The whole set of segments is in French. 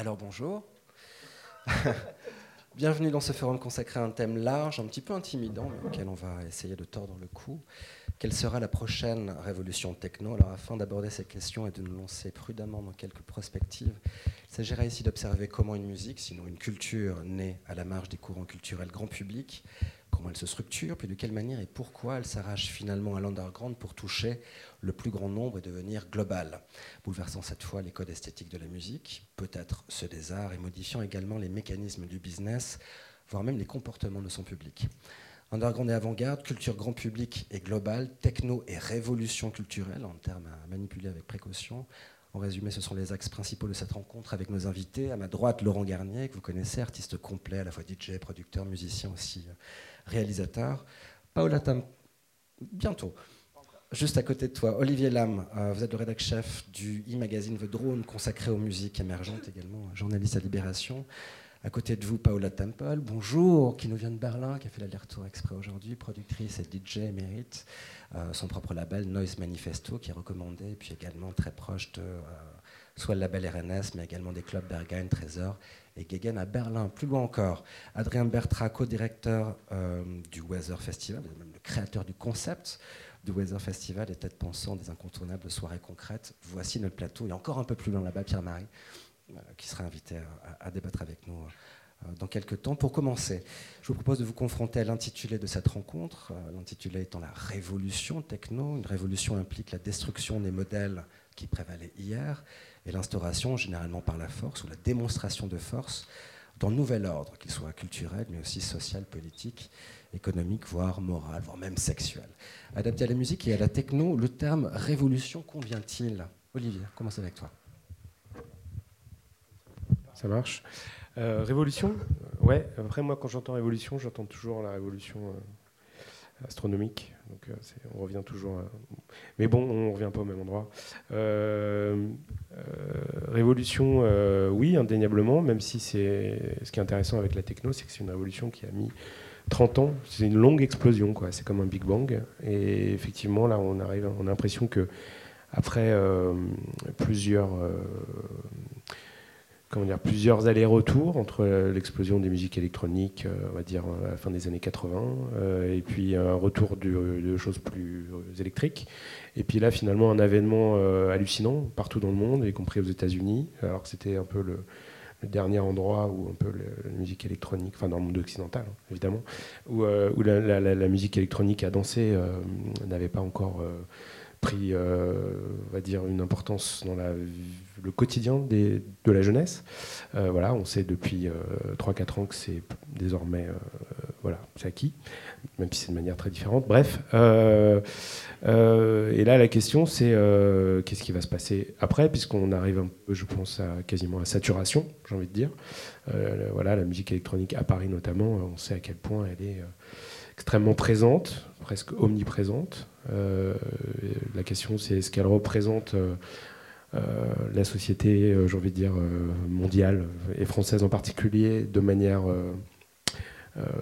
Alors bonjour. Bienvenue dans ce forum consacré à un thème large, un petit peu intimidant, mais auquel on va essayer de tordre le cou. Quelle sera la prochaine révolution techno? Alors afin d'aborder ces questions et de nous lancer prudemment dans quelques prospectives, il s'agira ici d'observer comment une musique, sinon une culture, née à la marge des courants culturels grand public, comment elle se structure, puis de quelle manière et pourquoi elle s'arrache finalement à l'underground pour toucher le plus grand nombre et devenir globale, bouleversant cette fois les codes esthétiques de la musique, peut-être ceux des arts, et modifiant également les mécanismes du business, voire même les comportements de son public. Underground et avant-garde, culture grand public et globale, techno et révolution culturelle, en termes à manipuler avec précaution, en résumé, ce sont les axes principaux de cette rencontre avec nos invités. À ma droite, Laurent Garnier, que vous connaissez, artiste complet, à la fois DJ, producteur, musicien aussi, réalisateur. Paola Tam, bientôt. Juste à côté de toi, Olivier Lam, euh, vous êtes le rédacteur chef du e-magazine The Drone, consacré aux musiques émergentes également, journaliste à Libération. À côté de vous, Paola Temple, bonjour, qui nous vient de Berlin, qui a fait l'aller-retour exprès aujourd'hui, productrice et DJ émérite, euh, son propre label Noise Manifesto, qui est recommandé, et puis également très proche de euh, soit le label RNS, mais également des clubs Berghain, Trésor et Gegen à Berlin. Plus loin encore, Adrien Bertra, co-directeur euh, du Weather Festival, même le créateur du concept du Weather Festival et tête pensant des incontournables soirées concrètes. Voici notre plateau, et encore un peu plus loin là-bas, Pierre-Marie. Euh, qui sera invité à, débattre avec nous euh, dans quelques temps. Pour commencer, je vous propose de vous confronter à l'intitulé de cette rencontre, l'intitulé étant la révolution techno. Une révolution implique la destruction des modèles qui prévalaient hier et l'instauration, généralement par la force ou la démonstration de force, d'un nouvel ordre, qu'il soit culturel, mais aussi social, politique, économique, voire moral, voire même sexuel. Adapté à la musique et à la techno, le terme révolution convient-il? Olivier, commence avec toi ça marche. Euh, révolution? Ouais, après moi quand j'entends révolution, j'entends toujours la révolution euh, astronomique. Donc euh, on revient toujours. Mais bon, on revient pas au même endroit. révolution, oui, indéniablement, même si c'est ce qui est intéressant avec la techno, c'est que c'est une révolution qui a mis 30 ans. C'est une longue explosion, quoi. C'est comme un Big Bang. Et effectivement, là, on arrive, on a l'impression que après plusieurs comment dire, plusieurs allers-retours entre l'explosion des musiques électroniques, euh, on va dire à la fin des années 80, euh, et puis un retour de, choses plus électriques. Et puis là, finalement, un avènement euh, hallucinant partout dans le monde, y compris aux États-Unis, alors que c'était un peu le, dernier endroit où un peu la musique électronique, enfin dans le monde occidental hein, évidemment, où, où la, musique électronique à danser n'avait pas encore pris, on va dire, une importance dans le quotidien de la jeunesse. Euh, voilà, on sait depuis 3-4 euh, ans que c'est désormais euh, voilà, acquis, même si c'est de manière très différente. Bref, et là la question c'est qu'est-ce qui va se passer après, puisqu'on arrive un peu, je pense, à quasiment à saturation, j'ai envie de dire. voilà, la musique électronique à Paris notamment, on sait à quel point elle est extrêmement présente, presque omniprésente. la question c'est est-ce qu'elle représente euh, la société, euh, j'ai envie de dire, euh, mondiale et française en particulier, de manière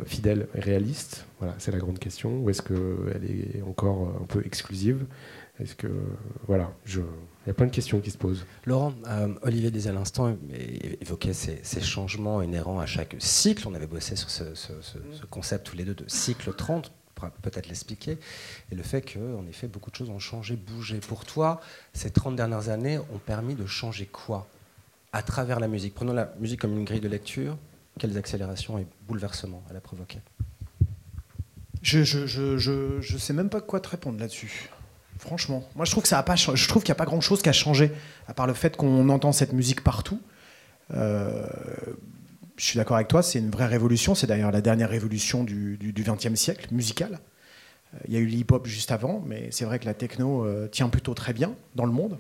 fidèle et réaliste? Voilà, c'est la grande question. Ou est-ce qu'elle est encore un peu exclusive? Est-ce que voilà, je, il y a plein de questions qui se posent. Laurent, Olivier disait à l'instant, évoquait ces, ces, changements inhérents à chaque cycle. On avait bossé sur ce, ce, ce concept tous les deux de cycle 30 peut-être l'expliquer, et le fait que, en effet, beaucoup de choses ont changé, bougé. Pour toi, ces 30 dernières années ont permis de changer quoi? À travers la musique Prenons la musique comme une grille de lecture. Quelles accélérations et bouleversements elle a provoqué Je ne je, je, je, sais même pas quoi te répondre là-dessus. Franchement, moi je trouve qu'il n'y a pas grand-chose qui a changé à part le fait qu'on entend cette musique partout. Euh, je suis d'accord avec toi, c'est une vraie révolution. C'est d'ailleurs la dernière révolution du XXe siècle, musicale. Euh, il y a eu l'hip-hop juste avant, mais c'est vrai que la techno euh, tient plutôt très bien dans le monde.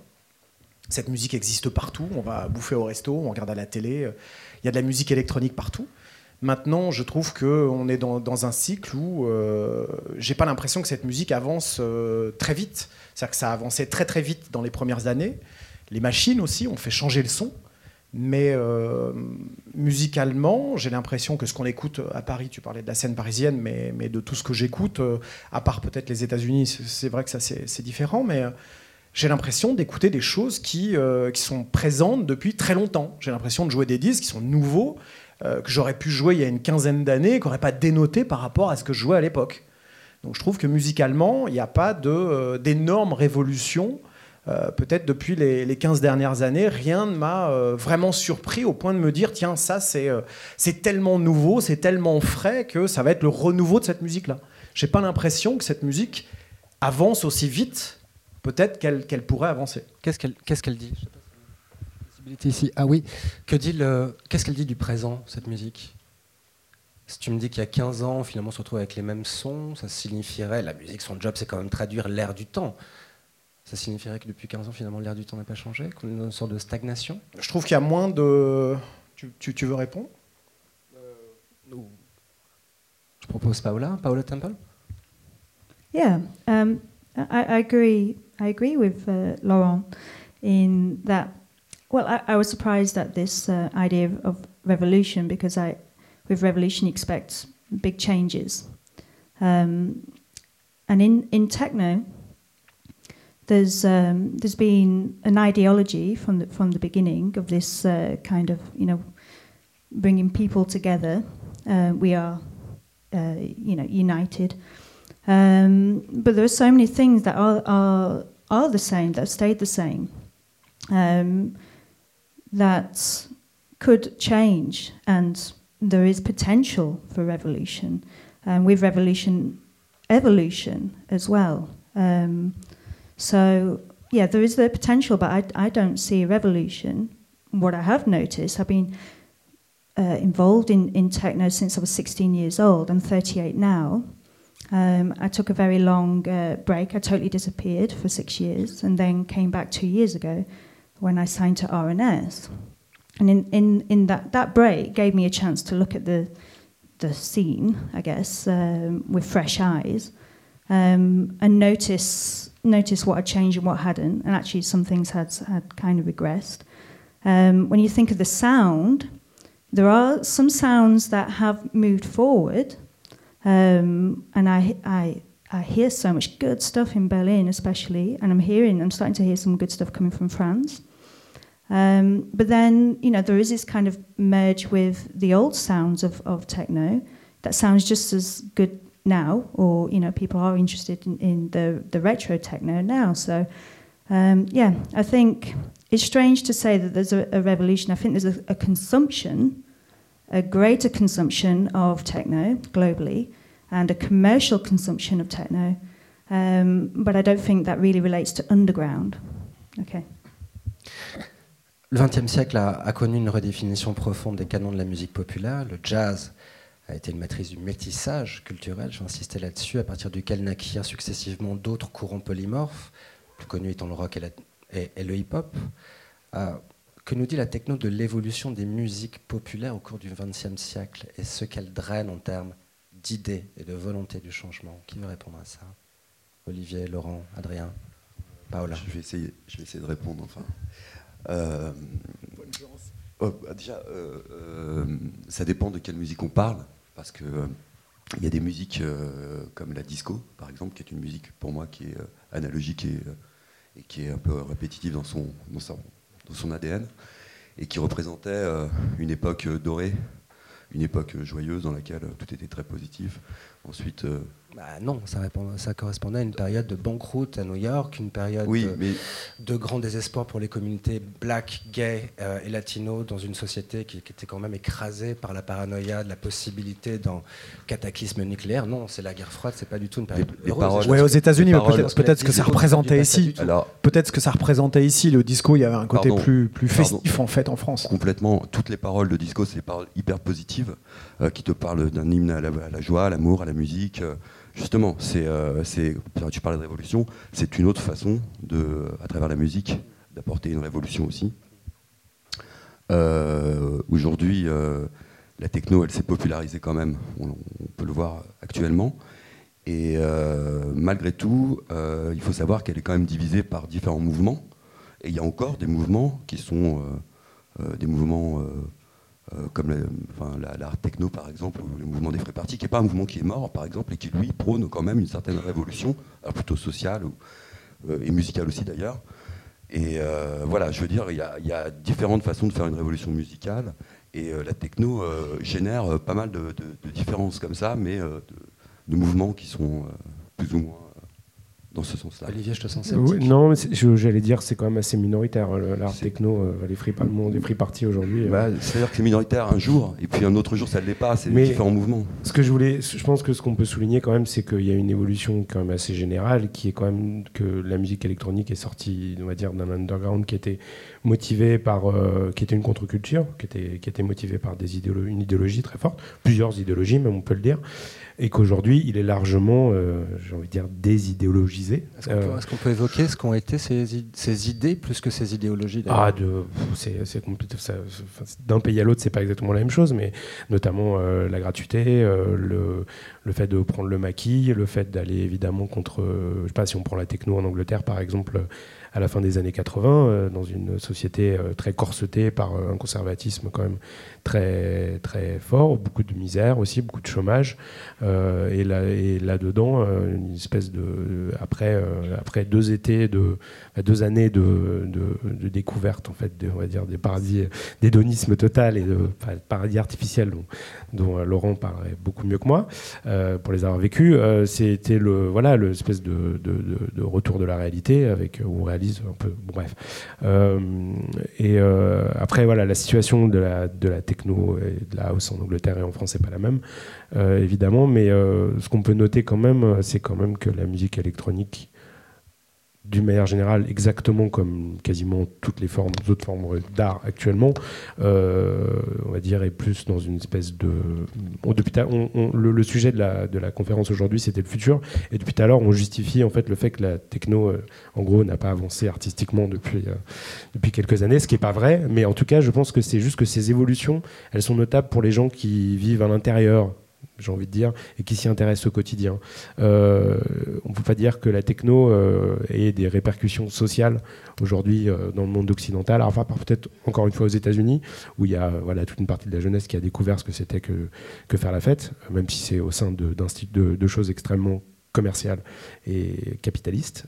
Cette musique existe partout. On va bouffer au resto, on regarde à la télé. Il y a de la musique électronique partout. Maintenant, je trouve qu'on est dans, un cycle où euh, j'ai pas l'impression que cette musique avance très vite. C'est-à-dire que ça a avancé très très vite dans les premières années. Les machines aussi ont fait changer le son. Mais euh, musicalement, j'ai l'impression que ce qu'on écoute à Paris, tu parlais de la scène parisienne, mais, de tout ce que j'écoute, euh, à part peut-être les États-Unis, c'est vrai que ça c'est différent, mais j'ai l'impression d'écouter des choses euh, qui sont présentes depuis très longtemps. J'ai l'impression de jouer des disques qui sont nouveaux, euh, que j'aurais pu jouer il y a une quinzaine d'années, qui n'auraient pas dénoté par rapport à ce que je jouais à l'époque. Donc je trouve que musicalement, il n'y a pas euh, d'énormes révolutions. Peut-être depuis les, les, 15 dernières années, rien ne m'a vraiment surpris au point de me dire, tiens, ça c'est tellement nouveau, c'est tellement frais que ça va être le renouveau de cette musique-là. J'ai pas l'impression que cette musique avance aussi vite peut-être qu'elle pourrait avancer. Qu'est-ce qu'elle qu'est-ce qu'elle dit ici. Ah oui, que dit le qu'est-ce qu'elle dit du présent cette musique? Si tu me dis qu'il y a 15 ans, finalement, on se retrouve avec les mêmes sons, ça signifierait la musique, son job, c'est quand même traduire l'air du temps. Ça signifierait que depuis 15 ans, finalement, l'air du temps n'a pas changé, qu'on est dans une sorte de stagnation? Je trouve qu'il y a moins de. Tu, tu, veux répondre? Euh, Je propose Paola, Paola Temple? Yeah, um, I, I agree. I agree with uh, Laurent in that. Well, I, I was surprised at this uh, idea of, of, revolution because I, with revolution, you expect big changes. Um, and in, in techno, there's um, there's been an ideology from the from the beginning of this uh, kind of you know bringing people together. Uh, we are uh, you know united, um, but there are so many things that are, are are the same, that have stayed the same, um, that could change, and there is potential for revolution. And with revolution, evolution as well. Um, so, yeah, there is the potential, but I, I don't see a revolution. What I have noticed, I've been uh, involved in, in techno since I was 16 years old. I'm 38 now. Um, I took a very long uh, break. I totally disappeared for six years and then came back two years ago when I signed to RNS. And in, in, in that, that break gave me a chance to look at the, the scene, I guess, um, with fresh eyes um, and notice, notice what had changed and what hadn't. And actually, some things had, had kind of regressed. Um, when you think of the sound, there are some sounds that have moved forward um, and I, I, I hear so much good stuff in Berlin, especially, and I'm hearing, I'm starting to hear some good stuff coming from France. Um, but then, you know, there is this kind of merge with the old sounds of, of techno that sounds just as good now, or, you know, people are interested in, in the, the retro techno now. So, um, yeah, I think it's strange to say that there's a, a revolution. I think there's a, a consumption a greater consumption of techno globally and a commercial consumption of techno, um, but I don't think that really relates to underground. Okay. Le XXe siècle a, connu une redéfinition profonde des canons de la musique populaire. Le jazz a été une matrice du métissage culturel, j'ai insisté là-dessus, à partir duquel naquirent successivement d'autres courants polymorphes, plus connus étant le rock et, le hip-hop. Euh, que nous dit la techno de l'évolution des musiques populaires au cours du XXe siècle et ce qu'elle draine en termes d'idées et de volonté du changement? Qui veut répondre à ça? Olivier, Laurent, Adrien, Paola je vais essayer de répondre enfin. Euh, oh, bah, déjà, euh, euh, ça dépend de quelle musique on parle, parce que il y a des musiques comme la disco, par exemple, qui est une musique pour moi qui est analogique et, et, qui est un peu répétitive dans son, dans son, dans son ADN, et qui représentait euh, une époque dorée, une époque joyeuse dans laquelle tout était très positif. Ensuite, euh, bah non, ça, ça, correspondait à une période de banqueroute à New York, une période oui, de, mais... de, grand désespoir pour les communautés black, gay euh, et latino dans une société qui, qui, était quand même écrasée par la paranoïa de la possibilité d'un cataclysme nucléaire. Non, c'est la guerre froide, c'est pas du tout une période les, heureuse. Les ouais, aux États-unis, peut-être peut que ça représentait ici. Peut-être que ça représentait ici le disco. Il y avait un côté pardon, plus, plus festif pardon. en fait en France. Complètement. Toutes les paroles de disco, c'est des paroles hyper positives euh, qui te parlent d'un hymne à la, à la joie, à l'amour, à la musique. Euh, Justement, c'est, euh, tu parlais de révolution, c'est une autre façon, à travers la musique, d'apporter une révolution aussi. Euh, aujourd'hui, euh, la techno, elle s'est popularisée quand même, on, peut le voir actuellement. Et malgré tout, il faut savoir qu'elle est quand même divisée par différents mouvements. Et il y a encore des mouvements qui sont des mouvements euh, comme l'art techno par exemple, ou le mouvement des frais partis, qui n'est pas un mouvement qui est mort par exemple, et qui lui prône quand même une certaine révolution, plutôt sociale ou, et musicale aussi d'ailleurs. Et voilà, je veux dire, il y, a différentes façons de faire une révolution musicale. Et la techno génère pas mal de, différences comme ça, mais de mouvements qui sont plus ou moins dans ce sens-là. Olivier, je te sens oui, Non, j'allais dire c'est quand même assez minoritaire l'art techno, euh, les free, le monde des free parties aujourd'hui. Euh. Bah, C'est-à-dire que c'est minoritaire un jour, et puis un autre jour ça ne l'est pas, c'est différents mouvements. Ce que je voulais, je pense que ce qu'on peut souligner quand même, c'est qu'il y a une évolution quand même assez générale, qui est quand même que la musique électronique est sortie, on va dire, d'un underground qui était motivé par, euh, qui était une contre-culture, qui était, qui était motivé par des une idéologie très forte, plusieurs idéologies même on peut le dire, et qu'aujourd'hui il est largement, euh, j'ai envie de dire, désidéologisé. Euh, est-ce qu'on peut, évoquer ce qu'ont été ces, ces, idées plus que ces idéologies Ah, c'est compliqué. D'un pays à l'autre, c'est pas exactement la même chose, mais notamment la gratuité, le, le fait de prendre le maquis, le fait d'aller évidemment contre, je sais pas si on prend la techno en Angleterre par exemple à la fin des années 80, euh, dans une société euh, très corsetée par euh, un conservatisme quand même très, très fort, beaucoup de misère aussi, beaucoup de chômage. et, là, et là-dedans, une espèce de. Après, après deux étés, de, deux années de, de, découverte, en fait, on va dire, des paradis, d'hédonisme total et de paradis artificiel dont, dont Laurent parlait beaucoup mieux que moi, pour les avoir vécus, c'était le, voilà, l'espèce de, retour de la réalité avec, où on réalise un peu. bref. et après, voilà, la situation de la, de la techno et de la house en Angleterre et en France n'est pas la même, euh, évidemment, mais euh, ce qu'on peut noter quand même, c'est quand même que la musique électronique d'une manière générale, exactement comme quasiment toutes les formes, autres formes d'art actuellement, euh, on va dire, est plus dans une espèce de. depuis le, sujet de la, de la conférence aujourd'hui, c'était le futur, et depuis tout à l'heure, on justifie en fait le fait que la techno, euh, en gros, n'a pas avancé artistiquement depuis, euh, depuis quelques années, ce qui n'est pas vrai, mais en tout cas, je pense que c'est juste que ces évolutions, elles sont notables pour les gens qui vivent à l'intérieur j'ai envie de dire, et qui s'y intéressent au quotidien. Euh, on ne peut pas dire que la techno euh, ait des répercussions sociales aujourd'hui euh, dans le monde occidental, enfin peut-être encore une fois aux États-Unis, où il y a voilà, toute une partie de la jeunesse qui a découvert ce que c'était que, que faire la fête, même si c'est au sein de, de, de, choses extrêmement commerciales et capitalistes.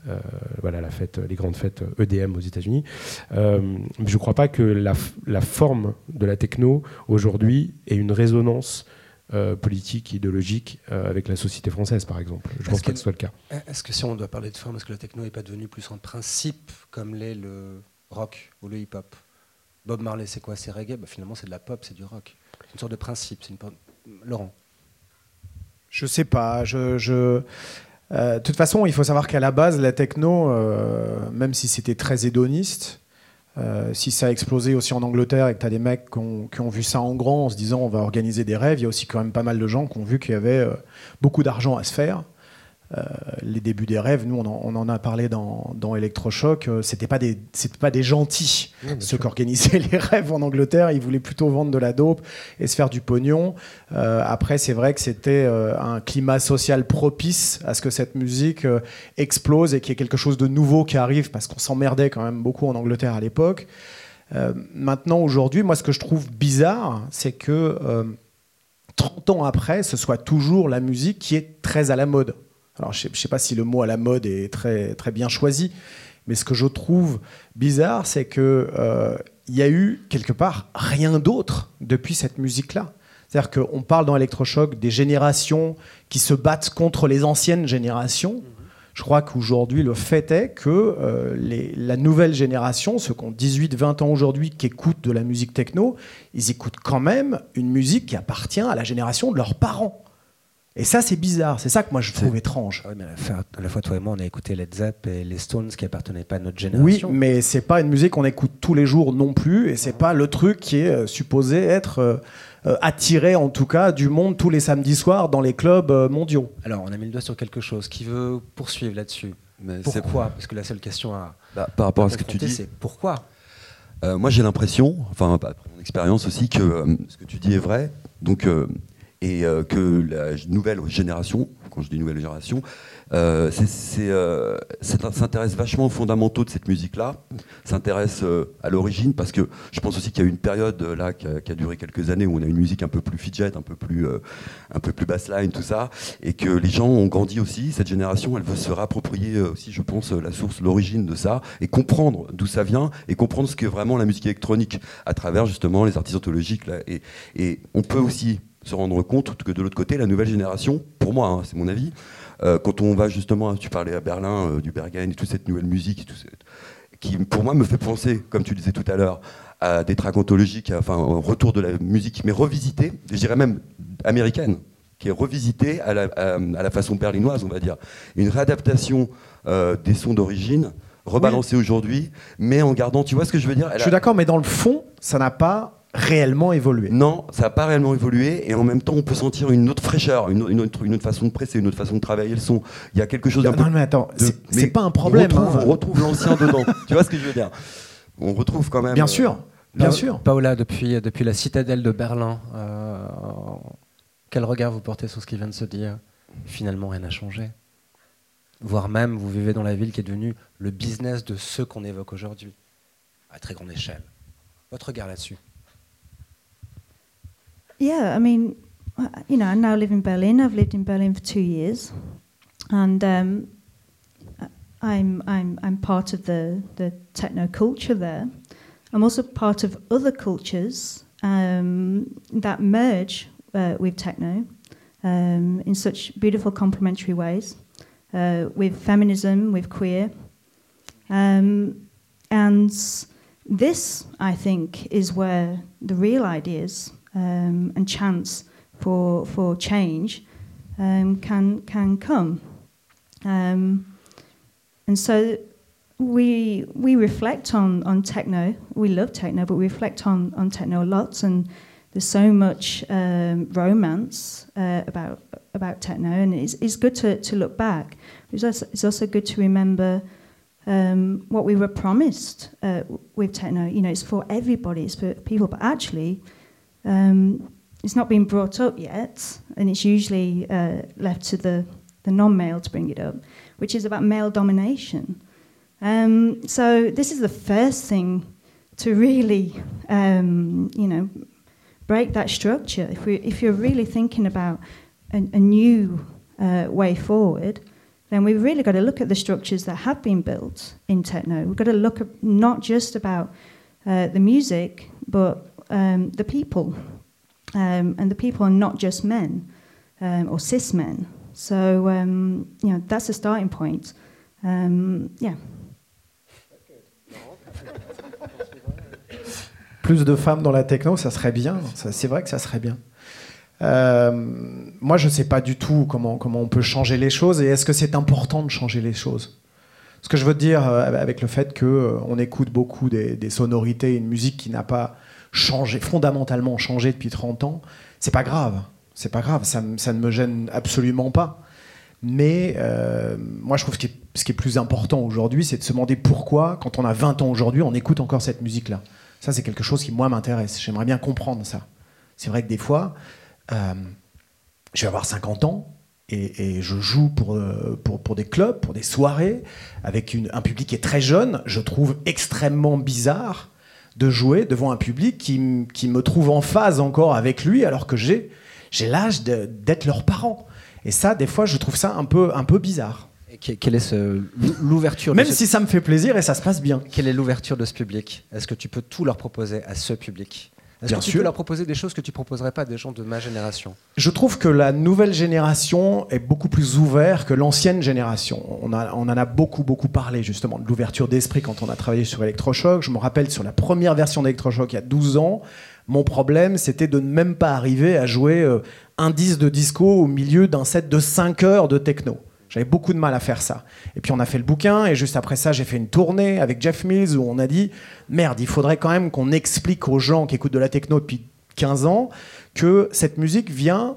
voilà la fête, les grandes fêtes EDM aux États-Unis. je ne crois pas que la, forme de la techno aujourd'hui ait une résonance euh, politique, idéologique euh, avec la société française, par exemple. Je pense que ce soit le cas. Est-ce que si on doit parler de forme, est-ce que la techno n'est pas devenue plus un principe comme l'est le rock ou le hip-hop? Bob Marley, c'est quoi? C'est reggae? Bah, Finalement, c'est de la pop, c'est du rock. C'est une sorte de principe. Une... Laurent Je sais pas. Je. je... Euh, de toute façon, il faut savoir qu'à la base, la techno, même si c'était très hédoniste, euh, si ça a explosé aussi en Angleterre et que tu as des mecs qui ont, vu ça en grand en se disant on va organiser des rêves, il y a aussi quand même pas mal de gens qui ont vu qu'il y avait euh, beaucoup d'argent à se faire les débuts des rêves, nous on en, a parlé dans, dans Electrochoc, euh, c'était pas des pas des gentils ceux qui organisaient les rêves en Angleterre, ils voulaient plutôt vendre de la dope et se faire du pognon. Euh, après c'est vrai que c'était un climat social propice à ce que cette musique explose et qu'il y ait quelque chose de nouveau qui arrive parce qu'on s'emmerdait quand même beaucoup en Angleterre à l'époque. maintenant aujourd'hui, moi ce que je trouve bizarre, c'est que 30 ans après, ce soit toujours la musique qui est très à la mode. Alors, je ne sais, pas si le mot à la mode est très, très bien choisi, mais ce que je trouve bizarre, c'est qu'il euh, y a eu quelque part rien d'autre depuis cette musique-là. C'est-à-dire qu'on parle dans Electrochoc des générations qui se battent contre les anciennes générations. Je crois qu'aujourd'hui, le fait est que euh, les, la nouvelle génération, ceux qui ont 18-20 ans aujourd'hui, qui écoutent de la musique techno, ils écoutent quand même une musique qui appartient à la génération de leurs parents. Et ça, c'est bizarre. C'est ça que moi je trouve étrange. mais à la fois toi et moi, on a écouté Led Zepp et les Stones qui appartenaient pas à notre génération. Oui, mais c'est pas une musique qu'on écoute tous les jours non plus, et c'est pas le truc qui est euh, supposé être euh, euh, attiré en tout cas du monde tous les samedis soirs dans les clubs mondiaux. Alors, on a mis le doigt sur quelque chose. Qui veut poursuivre là-dessus Pourquoi? Parce que la seule question à bah, par rapport à ce que tu dis, c'est pourquoi? Moi, j'ai l'impression, enfin, mon expérience aussi, que ce que tu dis est vrai. Donc et que la nouvelle génération, quand je dis nouvelle génération, euh, euh, s'intéresse vachement aux fondamentaux de cette musique-là, s'intéresse euh, à l'origine, parce que je pense aussi qu'il y a eu une période là qui a, duré quelques années où on a une musique un peu plus fidget, un peu plus, un peu plus bassline, tout ça, et que les gens ont grandi aussi. Cette génération, elle veut se réapproprier aussi, je pense, la source, l'origine de ça, et comprendre d'où ça vient, et comprendre ce que vraiment la musique électronique, à travers justement les artistes ontologiques. Et on peut aussi se rendre compte que de l'autre côté, la nouvelle génération, pour moi, hein, c'est mon avis, euh, quand on va justement, tu parlais à Berlin, euh, du Bergen et toute cette nouvelle musique, qui pour moi me fait penser, comme tu disais tout à l'heure, à des tracks ontologiques, enfin, au retour de la musique, mais revisitée, je dirais même américaine, qui est revisitée à la, façon berlinoise, on va dire. Une réadaptation euh, des sons d'origine, rebalancée aujourd'hui, mais en gardant, tu vois ce que je veux dire Je suis d'accord, mais dans le fond, ça n'a pas réellement évolué. Non, ça n'a pas réellement évolué, et en même temps, on peut sentir une autre fraîcheur, une, autre, une autre, façon de presser, une autre façon de travailler le son. Il y a quelque chose d'un peu. Non, mais attends, c'est pas un problème. On retrouve, hein. l'ancien dedans. Tu vois ce que je veux dire? On retrouve quand même. Bien sûr, euh, bien sûr. Paola, depuis, depuis la citadelle de Berlin, euh, quel regard vous portez sur ce qui vient de se dire? Finalement, rien n'a changé. Voire même, vous vivez dans la ville qui est devenue le business de ceux qu'on évoque aujourd'hui, à très grande échelle. Votre regard là-dessus Yeah, I mean, uh, you know, I now live in Berlin. I've lived in Berlin for two years, and um, I'm I'm I'm part of the the techno culture there. I'm also part of other cultures um, that merge uh, with techno um, in such beautiful complementary ways, uh, with feminism, with queer, um, and this, I think, is where the real ideas um, and chance for for change um, can can come. Um, and so we we reflect on, on techno. We love techno, but we reflect on, on techno a lot. And there's so much um, romance uh, about about techno, and it's, it's good to, to look back. It's also, it's also good to remember um, what we were promised uh, with techno. You know, it's for everybody, it's for people, but actually, um, it's not been brought up yet, and it's usually uh, left to the, the non male to bring it up, which is about male domination. Um, so, this is the first thing to really, um, you know, break that structure. If, we, if you're really thinking about a, a new uh, way forward, then we've really got to look at the structures that have been built in techno. We've got to look at not just about uh, the music, but um, the people. Um, and the people are not just men um, or cis men. So, you know, that's a starting point. Yeah. Plus de femmes dans la techno, ça serait bien. C'est vrai que ça serait bien. Euh, moi, je ne sais pas du tout comment, comment on peut changer les choses et est-ce que c'est important de changer les choses? Ce que je veux dire euh, avec le fait qu'on euh, écoute beaucoup des, des, sonorités, une musique qui n'a pas changé, fondamentalement changé depuis 30 ans, c'est pas grave. C'est pas grave, ça, ça, ne me gêne absolument pas. Mais euh, moi, je trouve que ce qui est plus important aujourd'hui, c'est de se demander pourquoi, quand on a 20 ans aujourd'hui, on écoute encore cette musique-là. Ça, c'est quelque chose qui, moi, m'intéresse. J'aimerais bien comprendre ça. C'est vrai que des fois, euh, je vais avoir 50 ans et, et je joue pour, euh, pour, pour, des clubs, pour des soirées, avec une, un public qui est très jeune. Je trouve extrêmement bizarre de jouer devant un public qui, qui, me trouve en phase encore avec lui alors que j'ai l'âge d'être leur parent. Et ça, des fois, je trouve ça un peu, un peu bizarre. Et quelle est l'ouverture Même si ça me fait plaisir et ça se passe bien. Quelle est l'ouverture de ce public? Est-ce que tu peux tout leur proposer à ce public? Est-ce que tu peux leur proposer des choses que tu proposerais pas à des gens de ma génération? Je trouve que la nouvelle génération est beaucoup plus ouverte que l'ancienne génération. On, a, on en a beaucoup, beaucoup parlé justement de l'ouverture d'esprit quand on a travaillé sur Electroshock. Je me rappelle sur la première version d'Electroshock il y a 12 ans, mon problème c'était de ne même pas arriver à jouer euh, un disque de disco au milieu d'un set de 5 heures de techno. J'avais beaucoup de mal à faire ça. Et puis on a fait le bouquin, et juste après ça, j'ai fait une tournée avec Jeff Mills où on a dit merde, il faudrait quand même qu'on explique aux gens qui écoutent de la techno depuis 15 ans que cette musique vient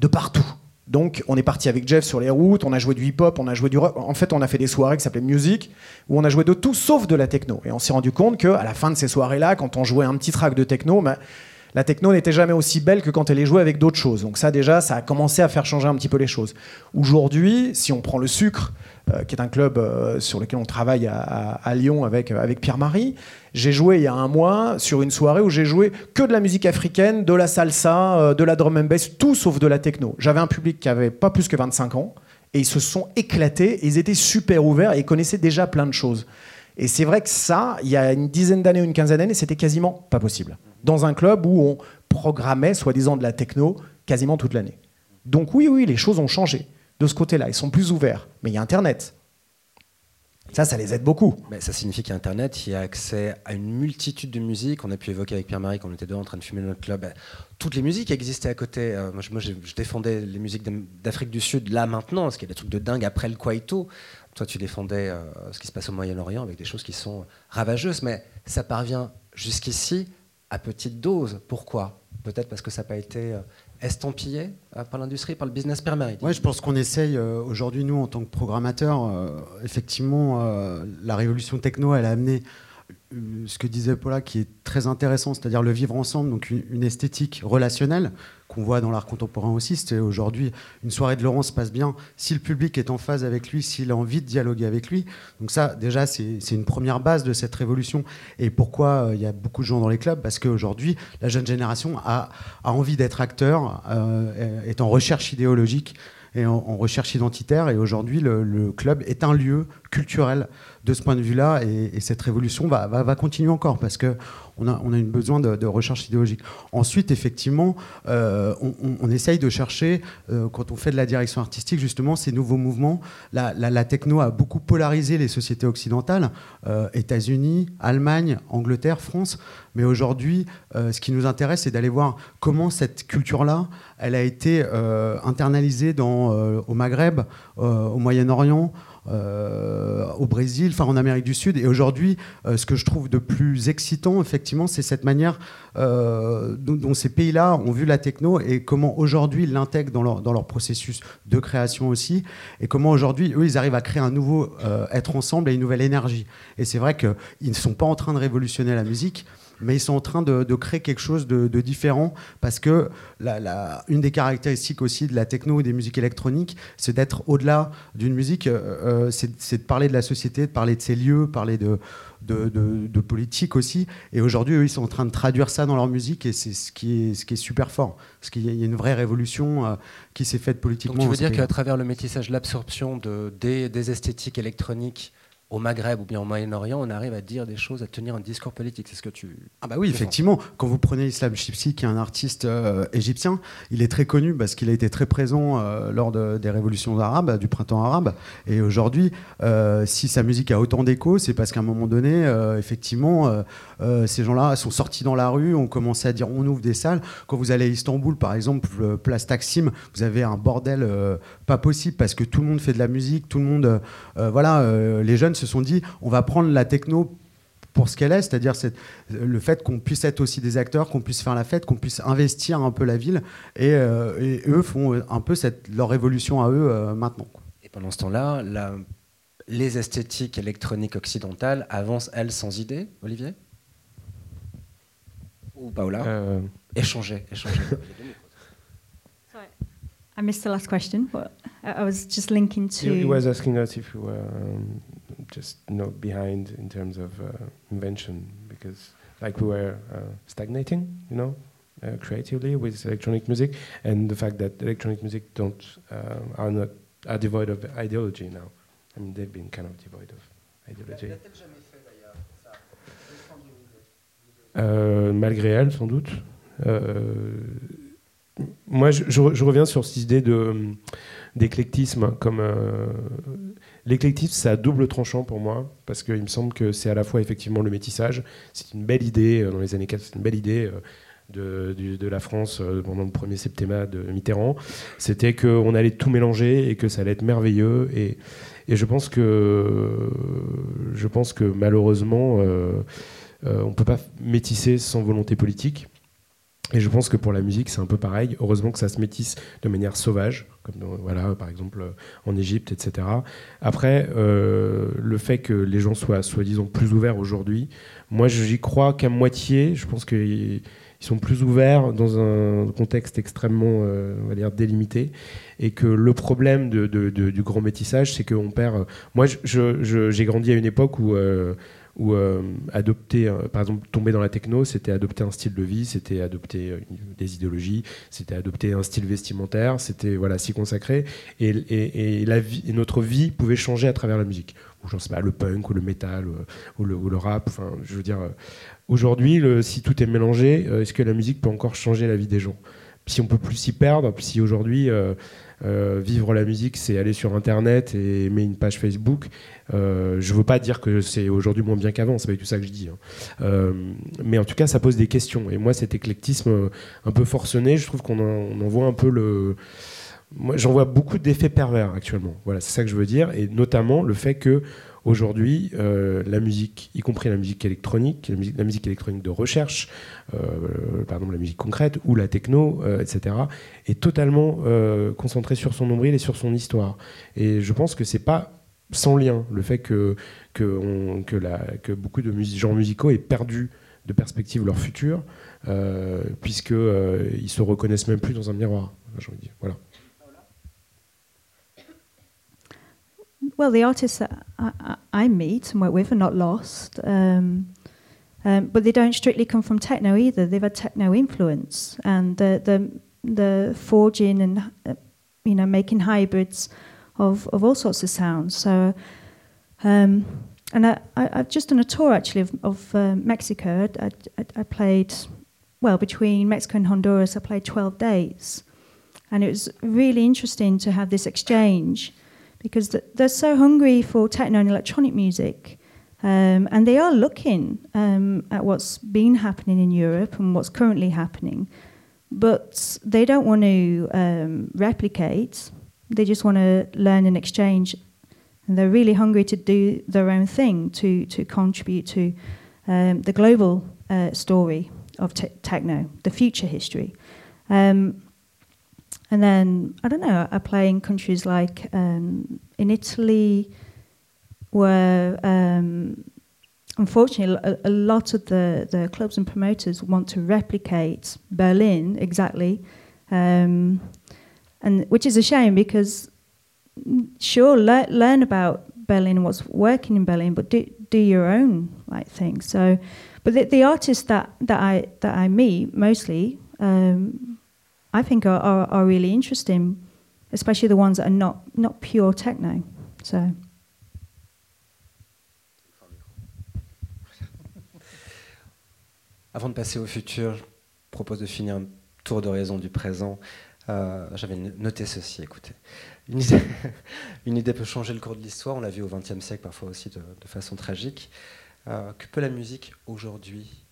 de partout. Donc, on est parti avec Jeff sur les routes, on a joué du hip-hop, on a joué du rock. En fait, on a fait des soirées qui s'appelaient Music, où on a joué de tout sauf de la techno. Et on s'est rendu compte qu'à la fin de ces soirées-là, quand on jouait un petit track de techno, bah, La techno n'était jamais aussi belle que quand elle est jouée avec d'autres choses. Donc ça déjà, ça a commencé à faire changer un petit peu les choses. Aujourd'hui, si on prend le sucre, euh, qui est un club euh, sur lequel on travaille à, Lyon avec, euh, avec Pierre-Marie, j'ai joué il y a un mois sur une soirée où j'ai joué que de la musique africaine, de la salsa, de la drum and bass, tout sauf de la techno. J'avais un public qui avait pas plus que 25 ans et ils se sont éclatés, ils étaient super ouverts et ils connaissaient déjà plein de choses. Et c'est vrai que ça, il y a une dizaine d'années ou une quinzaine d'années, c'était quasiment pas possible. Dans un club où on programmait, soi-disant, de la techno quasiment toute l'année. Donc oui, oui, les choses ont changé de ce côté-là. Ils sont plus ouverts. Mais il y a Internet. Ça, ça les aide beaucoup. Mais ça signifie qu'il y a Internet, il y a accès à une multitude de musiques. On a pu évoquer avec Pierre-Marie quand on était deux en train de fumer dans notre club. Toutes les musiques existaient à côté. Euh, moi, je, défendais les musiques d'Afrique du Sud là maintenant, parce qu'il y a des trucs de dingue après le Kwaito. Toi, tu défendais euh, ce qui se passe au Moyen-Orient avec des choses qui sont ravageuses. Mais ça parvient jusqu'ici à petite dose. Pourquoi? Peut-être parce que ça n'a pas été euh, estampillé euh, par l'industrie, par le business permanent. Oui, je pense qu'on essaye aujourd'hui, nous, en tant que programmateurs, effectivement, la révolution techno, elle a amené ce que disait Paula, qui est très intéressant, c'est-à-dire le vivre ensemble, donc une, esthétique relationnelle qu'on voit dans l'art contemporain aussi. C'est aujourd'hui une soirée de Laurent se passe bien si le public est en phase avec lui, s'il a envie de dialoguer avec lui. Donc ça, déjà, c'est une première base de cette révolution. Et pourquoi euh, il y a beaucoup de gens dans les clubs? Parce qu'aujourd'hui, la jeune génération a, a envie d'être acteur, euh, est en recherche idéologique et en, recherche identitaire. Et aujourd'hui, le, club est un lieu culturel de ce point de vue-là. Et, cette révolution va, continuer encore parce que on a, on besoin de, recherche idéologique. Ensuite, effectivement, euh, on, essaye de chercher, euh, quand on fait de la direction artistique, justement, ces nouveaux mouvements. La, techno a beaucoup polarisé les sociétés occidentales, euh, États-Unis, Allemagne, Angleterre, France. Mais aujourd'hui, ce qui nous intéresse, c'est d'aller voir comment cette culture-là, elle a été internalisée dans, au Maghreb, au Moyen-Orient, au Brésil, enfin en Amérique du Sud. Et aujourd'hui, euh, ce que je trouve de plus excitant, effectivement, c'est cette manière euh, dont, ces pays-là ont vu la techno et comment aujourd'hui ils l'intègrent dans leur, dans leur processus de création aussi. Et comment aujourd'hui, eux, ils arrivent à créer un nouveau être ensemble et une nouvelle énergie. Et c'est vrai qu'ils ne sont pas en train de révolutionner la musique mais ils sont en train de, créer quelque chose de, différent parce que la, une des caractéristiques aussi de la techno et des musiques électroniques, c'est d'être au-delà d'une musique, euh, euh, c'est de parler de la société, de parler de ses lieux, parler de, de, politique aussi. Et aujourd'hui, eux, ils sont en train de traduire ça dans leur musique et c'est ce qui est, ce qui est super fort. Parce qu'il y a une vraie révolution euh, qui s'est faite politiquement. Donc tu veux dire qu'à travers le métissage, l'absorption de, des, des esthétiques électroniques au Maghreb ou bien au Moyen-Orient, on arrive à dire des choses, à tenir un discours politique. C'est ce que tu. Ah bah oui, effectivement. Quand vous prenez Islam Chipsi, qui est un artiste euh, égyptien, il est très connu parce qu'il a été très présent euh, lors des révolutions arabes, du printemps arabe. Et aujourd'hui, euh, si sa musique a autant d'écho, c'est parce qu'à un moment donné, effectivement, ces gens-là sont sortis dans la rue, ont commencé à dire on ouvre des salles. Quand vous allez à Istanbul, par exemple, place Taksim, vous avez un bordel pas possible parce que tout le monde fait de la musique, tout le monde, voilà, les jeunes se sont dit on va prendre la techno pour ce qu'elle est, c'est-à-dire le fait qu'on puisse être aussi des acteurs, qu'on puisse faire la fête, qu'on puisse investir un peu la ville, et, euh, eux font un peu leur évolution à eux euh, maintenant. Et pendant ce temps-là, les esthétiques électroniques occidentales avancent, elles, sans idée, Olivier? Ou Paola euh... Échanger, échanger. I missed the last question, but I was just linking to. He was asking us if we were um, just you know behind in terms of uh, invention because like we were uh, stagnating, you know, uh, creatively with electronic music, and the fact that electronic music don't uh, are not are devoid of ideology now. I mean, they've been kind of devoid of ideology. Malgré elle, sans doute. Euh, moi, je, reviens sur cette idée d'éclectisme comme euh, L'éclectisme, c'est à double tranchant pour moi, parce qu'il me semble que c'est à la fois effectivement le métissage, c'est une belle idée, euh, dans les années 40, c'est une belle idée euh, de, la France euh, pendant le premier septennat de Mitterrand, c'était qu'on allait tout mélanger et que ça allait être merveilleux. Et, et je, pense que, je pense que malheureusement, on ne peut pas métisser sans volonté politique. Et je pense que pour la musique, c'est un peu pareil. Heureusement que ça se métisse de manière sauvage, comme voilà, par exemple en Égypte, etc. Après, euh, le fait que les gens soient soi-disant plus ouverts aujourd'hui, moi j'y crois qu'à moitié. Je pense qu'il ils sont plus ouverts dans un contexte extrêmement on va dire délimité et que le problème du grand métissage c'est qu'on perd moi j'ai grandi à une époque où où euh, adopter, euh, par exemple, tomber dans la techno, c'était adopter un style de vie, c'était adopter euh, des idéologies, c'était adopter un style vestimentaire, c'était voilà s'y consacrer, et, et, la vie, notre vie pouvait changer à travers la musique. Ou sais pas, le punk ou le metal ou, le, ou le, rap. Enfin, je veux dire, aujourd'hui, si tout est mélangé, est-ce que la musique peut encore changer la vie des gens? Si on peut plus s'y perdre, si aujourd'hui euh, vivre la musique, c'est aller sur Internet et aimer une page Facebook. Euh, je veux pas dire que c'est aujourd'hui moins bien qu'avant, c'est pas tout ça que je dis. Hein. Euh, mais en tout cas, ça pose des questions. Et moi, cet éclectisme un peu forcené, je trouve qu'on en, en voit un peu le. Moi, j'en vois beaucoup d'effets pervers actuellement. Voilà, c'est ça que je veux dire. Et notamment le fait que Aujourd'hui, euh, la musique, y compris la musique électronique, la musique, électronique de recherche, euh, par exemple la musique concrète ou la techno, euh, etc., est totalement concentrée sur son nombril et sur son histoire. Et je pense que c'est pas sans lien le fait que, que, beaucoup de genres musicaux aient perdu de perspective leur futur, puisqu'ils ne se reconnaissent même plus dans un miroir. Voilà. Well, the artists that I, I, meet and work with are not lost, um, um, but they don't strictly come from techno either. They've had techno influence, and the the, the forging and uh, you know making hybrids of, of all sorts of sounds. So, um, and I, I, have just done a tour actually of, of uh, Mexico. I, I, I, played, well, between Mexico and Honduras, I played 12 days. And it was really interesting to have this exchange because they're so hungry for techno and electronic music. Um, and they are looking um, at what's been happening in Europe and what's currently happening, but they don't want to um, replicate. They just want to learn and exchange, and they're really hungry to do their own thing to to contribute to um, the global uh, story of te- techno, the future history. Um, and then, I don't know, I play in countries like um, in Italy, where um, unfortunately a, a, lot of the, the clubs and promoters want to replicate Berlin exactly, um, and which is a shame because sure le- learn about Berlin what's working in Berlin, but do do your own like thing. So, but the, the artists that, that I that I meet mostly um, I think are, are, are really interesting, especially the ones that are not, not pure techno. So. Avant de passer au futur, je propose de finir un tour de raison du présent. Euh, J'avais noté ceci, écoutez. Une idée, peut changer le cours de l'histoire, on l'a vu au XXe siècle parfois aussi de, de façon tragique. Euh, que peut la musique aujourd'hui?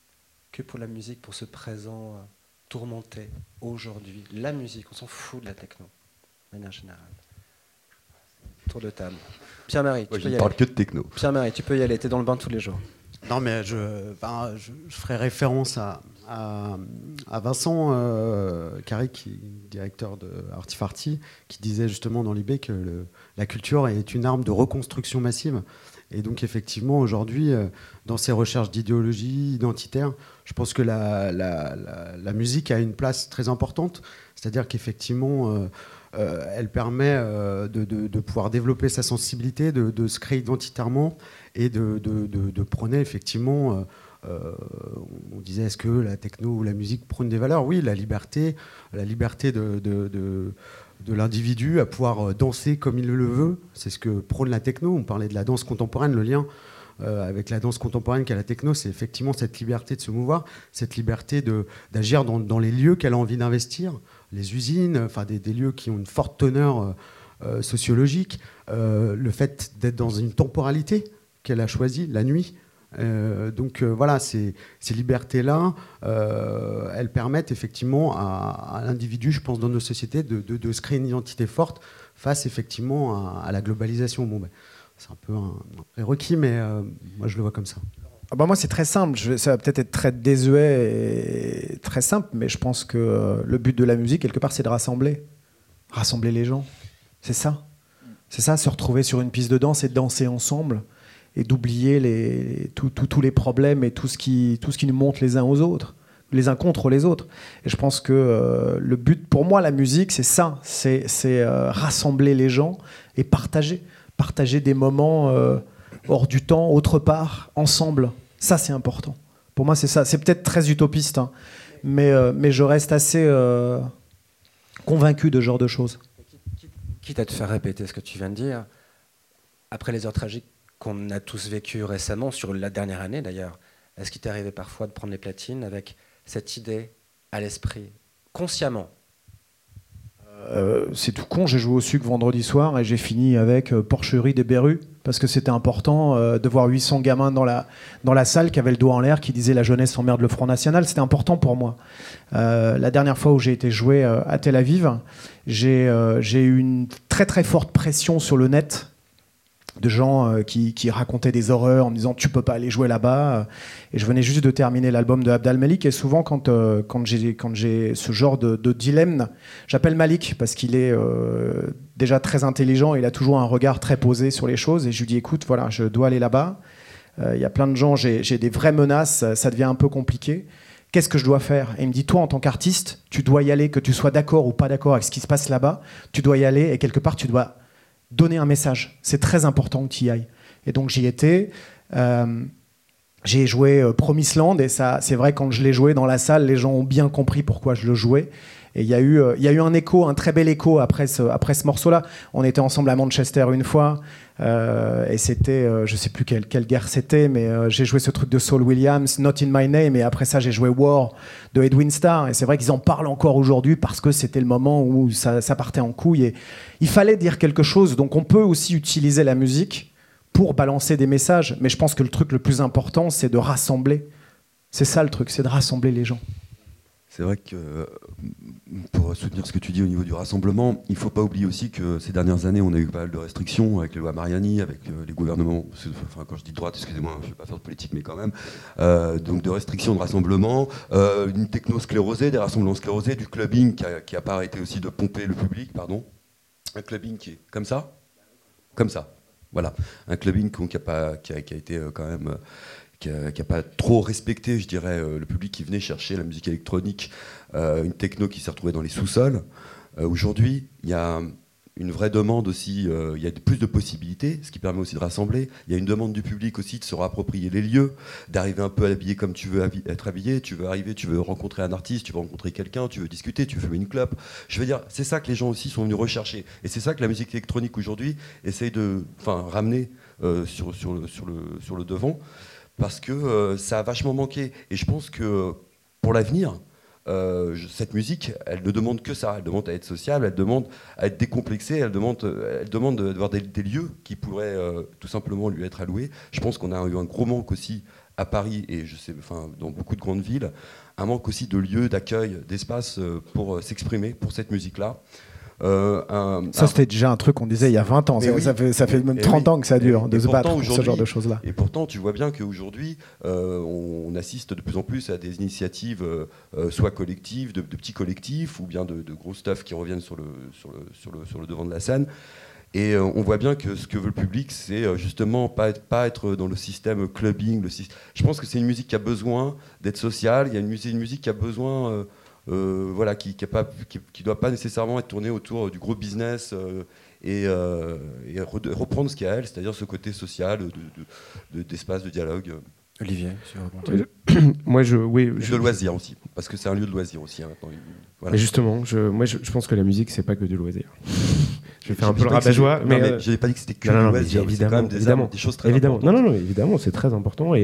Que pour la musique pour ce présent? Tourmenter aujourd'hui la musique On s'en fout de la techno, de manière générale. Tour de table. Pierre-Marie, tu peux y parle que de techno. Pierre-Marie, tu peux y aller, tu es dans le bain tous les jours. Non, mais je, je, ferai référence à, à, Vincent euh, Carré, qui est directeur de Artifarty, qui disait justement dans l'IB que le, la culture est une arme de reconstruction massive. Et donc, effectivement, aujourd'hui, euh, dans ces recherches d'idéologie identitaire, je pense que la, la, musique a une place très importante. C'est-à-dire qu'effectivement, euh, euh, elle permet de, de, pouvoir développer sa sensibilité, de, se créer identitairement et de, prôner effectivement. on disait est-ce que la techno ou la musique prône des valeurs? Oui, la liberté, la liberté de, l'individu à pouvoir euh, danser comme il le veut. C'est ce que prône la techno. On parlait de la danse contemporaine, le lien euh, avec la danse contemporaine qu'est la techno, c'est effectivement cette liberté de se mouvoir, cette liberté d'agir dans, les lieux qu'elle a envie d'investir, les usines, enfin des, lieux qui ont une forte teneur euh, sociologique, le fait d'être dans une temporalité qu'elle a choisie, la nuit, euh, donc euh, voilà, ces, libertés-là, euh, elles permettent effectivement à, l'individu, je pense, dans nos sociétés, de, se créer une identité forte face effectivement à, la globalisation. Ben, c'est un peu un, prérequis, mais moi je le vois comme ça. Ah bah moi c'est très simple, ça va peut-être être très désuet et très simple, mais je pense que le but de la musique, quelque part, c'est de rassembler. Rassembler les gens. C'est ça. C'est ça, se retrouver sur une piste de danse et danser ensemble et d'oublier tous les problèmes et tout ce, qui, tout ce qui nous monte les uns aux autres. les uns contre les autres. Et je pense que euh, le but, pour moi, la musique, c'est ça, c'est euh, rassembler les gens et partager, partager des moments euh, hors du temps, autre part, ensemble. Ça, c'est important. Pour moi, c'est ça. C'est peut-être très utopiste, hein, mais, mais je reste assez convaincu de ce genre de choses. Quitte à te faire répéter ce que tu viens de dire, après les heures tragiques qu'on a tous vécues récemment, sur la dernière année d'ailleurs, est-ce qu'il t'est arrivé parfois de prendre les platines avec cette idée à l'esprit, consciemment euh, c'est tout con, j'ai joué au sucre vendredi soir et j'ai fini avec euh, Porcherie des Berrues parce que c'était important euh, de voir 800 gamins dans la, dans la salle qui avaient le doigt en l'air, qui disaient la jeunesse emmerde le Front National. C'était important pour moi. la dernière fois où j'ai été joué à Tel Aviv, j'ai eu une très très forte pression sur le net de gens euh, qui, racontaient des horreurs en me disant tu peux pas aller jouer là-bas. Et je venais juste de terminer l'album de Abdal Malik. Et souvent, quand, euh, quand j'ai ce genre de, dilemme, j'appelle Malik parce qu'il est euh, déjà très intelligent. Il a toujours un regard très posé sur les choses. Et je lui dis écoute, voilà, je dois aller là-bas. Il y a plein de gens, j'ai des vraies menaces, ça devient un peu compliqué. Qu'est-ce que je dois faire? Et il me dit toi, en tant qu'artiste, tu dois y aller, que tu sois d'accord ou pas d'accord avec ce qui se passe là-bas, tu dois y aller et quelque part, tu dois donner un message. C'est très important que tu y ailles. Et donc j'y étais. Euh, j'ai joué euh, Promised Land et ça, c'est vrai quand je l'ai joué dans la salle, les gens ont bien compris pourquoi je le jouais. Et il y, a eu, euh, il y a eu un écho, un très bel écho après ce, morceau-là. On était ensemble à Manchester une fois, euh, et c'était, euh, je sais plus quelle, guerre c'était, mais j'ai joué ce truc de Saul Williams, Not in My Name, et après ça j'ai joué War de Edwin Starr. Et c'est vrai qu'ils en parlent encore aujourd'hui parce que c'était le moment où ça, ça partait en couille. Et il fallait dire quelque chose, donc on peut aussi utiliser la musique pour balancer des messages. Mais je pense que le truc le plus important, c'est de rassembler. C'est ça le truc, c'est de rassembler les gens. C'est vrai que euh, pour soutenir ce que tu dis au niveau du rassemblement, il ne faut pas oublier aussi que ces dernières années, on a eu pas mal de restrictions avec les lois Mariani, avec euh, les gouvernements. Enfin, quand je dis droite, excusez-moi, je ne vais pas faire de politique, mais quand même. Euh, donc de restrictions de rassemblement, une techno sclérosée, des rassemblements sclérosés, du clubbing qui n'a pas arrêté aussi de pomper le public, pardon. Un clubbing qui est comme ça, comme ça. Voilà, un clubbing qui a, pas, qui a été quand même qui n'a pas trop respecté, je dirais, euh, le public qui venait chercher la musique électronique, euh, une techno qui s'est retrouvée dans les sous-sols. Euh, aujourd'hui, il y a une vraie demande aussi, il y a plus de possibilités, ce qui permet aussi de rassembler. Il y a une demande du public aussi de se réapproprier les lieux, d'arriver un peu habillé comme tu veux être habillé. Tu veux arriver, tu veux rencontrer un artiste, tu veux rencontrer quelqu'un, tu veux discuter, tu veux fumer une clope. Je veux dire, c'est ça que les gens aussi sont venus rechercher. Et c'est ça que la musique électronique aujourd'hui essaye de ramener sur, le devant parce que euh, ça a vachement manqué. Et je pense que pour l'avenir, euh, cette musique, elle ne demande que ça. Elle demande à être sociable, elle demande à être décomplexée, elle demande, euh, elle demande d'avoir des, lieux qui pourraient tout simplement lui être alloués. Je pense qu'on a eu un gros manque aussi à Paris et je sais, enfin, dans beaucoup de grandes villes, un manque aussi de lieux, d'accueil, d'espace pour s'exprimer pour cette musique-là. Euh, ça, c'était déjà un truc qu'on disait il y a 20 ans. Ça, fait, ça, fait, même 30 ans que ça dure, de se battre pour ce genre de choses-là. Et pourtant, tu vois bien qu'aujourd'hui, euh, on, assiste de plus en plus à des initiatives, euh, soit collectives, de, petits collectifs, ou bien de, gros stuff qui reviennent sur le, sur, le, sur, le, sur le devant de la scène. Et on voit bien que ce que veut le public, c'est justement pas être, pas être dans le système clubbing. Le Je pense que c'est une musique qui a besoin d'être sociale. Il y a une, une musique qui a besoin euh, voilà, qui ne qui, doit pas nécessairement être tourné autour du gros business euh, et, euh, reprendre ce qu'il y a à elle, c'est-à-dire ce côté social, d'espace de, de, dialogue. Olivier, moi je, oui, de loisir aussi, parce que c'est un lieu de loisir aussi. Hein, voilà. justement, je, moi je, pense que la musique c'est pas que du loisir. je vais faire un peu le rabat-joie, mais, mais je n'ai pas dit que c'était que du loisir. Évidemment, des, évidemment, des, choses très évidemment. Non, non, non, évidemment, c'est très important, et,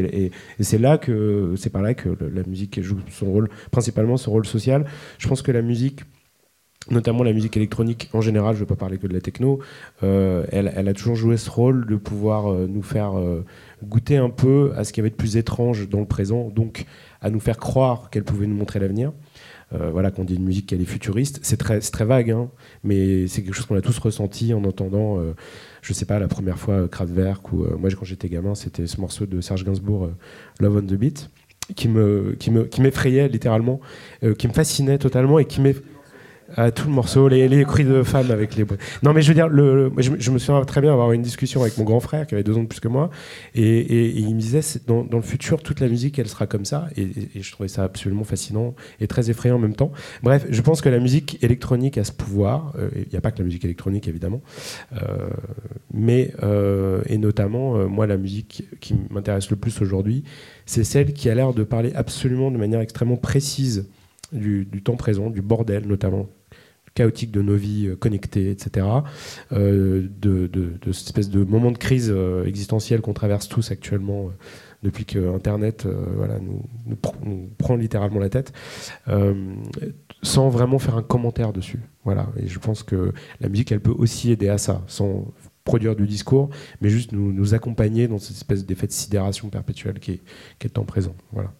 et, c'est là que c'est par là que la musique joue son rôle, principalement son rôle social. Je pense que la musique notamment la musique électronique en général, je ne vais pas parler que de la techno, euh, elle, elle, a toujours joué ce rôle de pouvoir euh, nous faire euh, goûter un peu à ce qu'il y avait de plus étrange dans le présent, donc à nous faire croire qu'elle pouvait nous montrer l'avenir. Euh, voilà, qu'on dit une musique qui est futuriste, c'est très, très vague, hein, mais c'est quelque chose qu'on a tous ressenti en entendant, euh, je sais pas, la première fois Kraftwerk ou moi quand j'étais gamin, c'était ce morceau de Serge Gainsbourg, Love on the Beat, qui me, qui me, qui m'effrayait littéralement, qui me fascinait totalement et qui m'effrayait Ah, tout le morceau, les, cris de femmes avec les. Non, mais je veux dire, je, me souviens très bien avoir une discussion avec mon grand frère qui avait deux ans de plus que moi, et, il me disait dans, dans, le futur, toute la musique, elle sera comme ça, et, je trouvais ça absolument fascinant et très effrayant en même temps. Bref, je pense que la musique électronique a ce pouvoir. Euh, il n'y a pas que la musique électronique, évidemment, euh, mais euh, et notamment, moi, la musique qui m'intéresse le plus aujourd'hui, c'est celle qui a l'air de parler absolument de manière extrêmement précise. Du, temps présent, du bordel notamment, chaotique de nos vies euh, connectées, etc., euh, de, de, cette espèce de moment de crise euh, existentielle qu'on traverse tous actuellement depuis que Internet voilà, nous, nous, pr nous, prend littéralement la tête, sans vraiment faire un commentaire dessus. Voilà. Et je pense que la musique, elle peut aussi aider à ça, sans produire du discours, mais juste nous, accompagner dans cette espèce d'effet de sidération perpétuelle qui est, qui est temps présent. Voilà.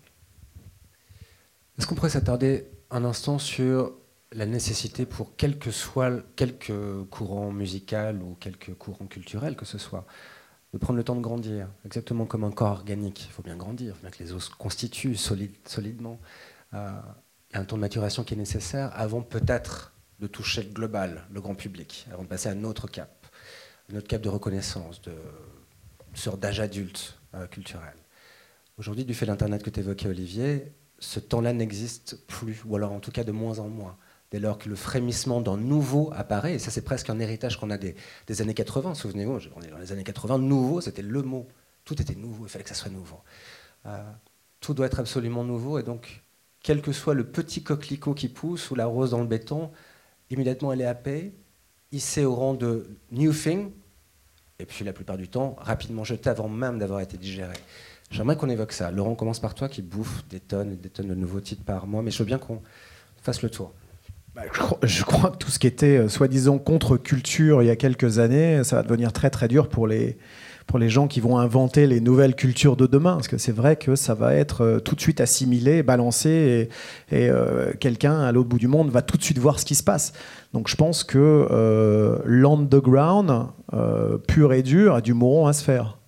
Est-ce qu'on pourrait s'attarder un instant sur la nécessité pour quel que soit quelque courant musical ou quelque courant culturel que ce soit, de prendre le temps de grandir, exactement comme un corps organique. Il faut bien grandir, il faut bien que les os se constituent solide, solidement. Euh, il y a un temps de maturation qui est nécessaire avant peut-être de toucher le global, le grand public, avant de passer à un autre cap, un autre cap de reconnaissance, de une sorte d'âge adulte euh, culturel. Aujourd'hui, du fait de l'Internet que tu évoquais, Olivier, ce temps-là n'existe plus, ou alors en tout cas de moins en moins dès lors que le frémissement d'un nouveau apparaît, et ça c'est presque un héritage qu'on a des, années 80, souvenez-vous, on est dans les années 80, nouveau c'était le mot, tout était nouveau, il fallait que ça soit nouveau. Euh, tout doit être absolument nouveau, et donc quel que soit le petit coquelicot qui pousse ou la rose dans le béton, immédiatement elle est happée, hissée au rang de new thing, et puis la plupart du temps rapidement jetée avant même d'avoir été digérée. J'aimerais qu'on évoque ça. Laurent, commence par toi qui bouffe des tonnes et des tonnes de nouveaux titres par mois, mais je veux bien qu'on fasse le tour. Bah, je, crois, que tout ce qui était euh, soi-disant contre-culture il y a quelques années, ça va devenir très très dur pour les, pour les gens qui vont inventer les nouvelles cultures de demain. Parce que c'est vrai que ça va être euh, tout de suite assimilé, balancé, et, euh, quelqu'un à l'autre bout du monde va tout de suite voir ce qui se passe. Donc je pense que euh, l'underground, euh, pur et dur, a du mouron à se faire.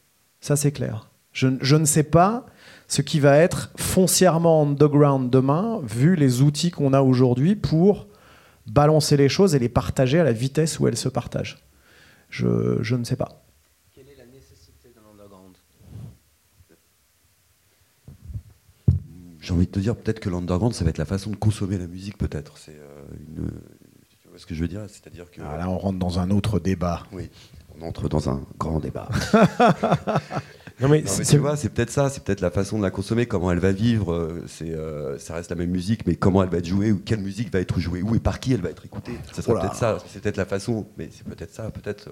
Ça c'est clair. Je, je ne sais pas ce qui va être foncièrement underground demain, vu les outils qu'on a aujourd'hui pour balancer les choses et les partager à la vitesse où elles se partagent. Je, je ne sais pas. Quelle est la nécessité d'un underground? J'ai envie de te dire peut-être que l'underground, ça va être la façon de consommer la musique, peut-être. C'est euh, une. Tu vois ce que je veux dire? C'est-à-dire que. Ah, là, on rentre dans un autre débat. Oui, on entre dans un grand débat. Non mais, non, mais tu vois, c'est peut-être ça, c'est peut-être la façon de la consommer, comment elle va vivre. C'est, euh, ça reste la même musique, mais comment elle va être jouée, ou quelle musique va être jouée, où et par qui elle va être écoutée. Ça serait peut-être ça, c'est peut-être la façon, mais c'est peut-être ça, peut-être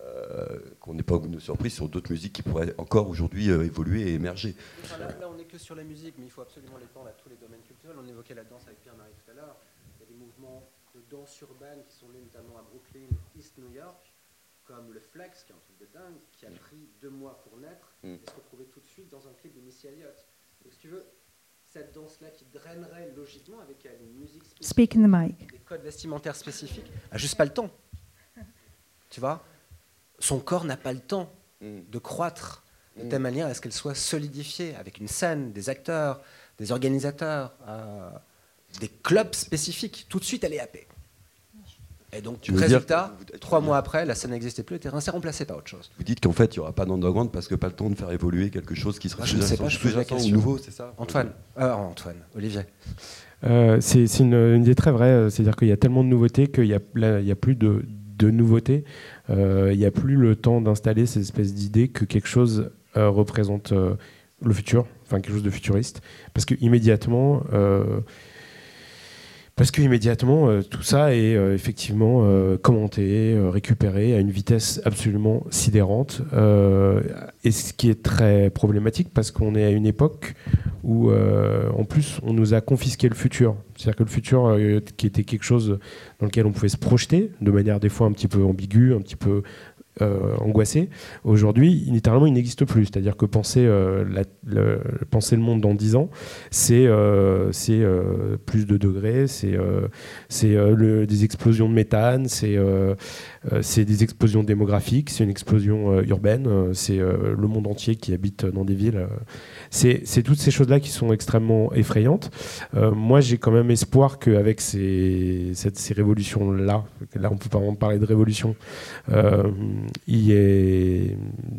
euh, qu'on n'est pas au goût de surprise sur d'autres musiques qui pourraient encore aujourd'hui euh, évoluer et émerger. Enfin, là, là, on n'est que sur la musique, mais il faut absolument l'étendre à tous les domaines culturels. On évoquait la danse avec Pierre-Marie tout à l'heure. Il y a des mouvements de danse urbaine qui sont nés notamment à Brooklyn, East New York comme le Flex, qui est un truc de dingue, qui a pris deux mois pour naître, mm. et se retrouver tout de suite dans un clip de Missy Elliott. Donc, si tu veux, cette danse-là qui drainerait logiquement avec une musique spécifique, Speak in the mic. des codes vestimentaires spécifiques, a juste pas le temps. Tu vois Son corps n'a pas le temps mm. de croître de telle manière à ce qu'elle soit solidifiée avec une scène, des acteurs, des organisateurs, euh, des clubs spécifiques. Tout de suite, elle est happée. Et donc, Tu résultat, dire- trois mois après, la scène n'existait plus, le terrain s'est remplacé par autre chose. Vous dites qu'en fait, il n'y aura pas d'underground parce que pas le temps de faire évoluer quelque chose qui serait Ah, je ne sais pas, je pose la question. nouveau, c'est ça? Antoine, euh, Antoine, Olivier. Euh, c'est une, une idée très vraie, euh, c'est-à-dire qu'il y a tellement de nouveautés qu'il n'y a, plus de, de nouveautés, Euh, il n'y a plus le temps d'installer ces espèces d'idées que quelque chose euh, représente euh, le futur, enfin quelque chose de futuriste, parce que immédiatement, euh, parce que immédiatement euh, tout ça est euh, effectivement euh, commenté, récupéré à une vitesse absolument sidérante, et ce qui est très problématique parce qu'on est à une époque où en plus on nous a confisqué le futur. C'est-à-dire que le futur qui était quelque chose dans lequel on pouvait se projeter de manière des fois un petit peu ambiguë, un petit peu euh, angoissé, aujourd'hui, littéralement, il n'existe plus. C'est-à-dire que penser, euh, le, monde dans 10 ans, c'est euh, plus de degrés, c'est des explosions de méthane, c'est c'est des explosions démographiques, c'est une explosion urbaine, c'est le monde entier qui habite dans des villes. c'est toutes ces choses-là qui sont extrêmement effrayantes. moi, j'ai quand même espoir qu'avec ces, ces révolutions-là, là, on peut pas vraiment parler de révolution, il y ait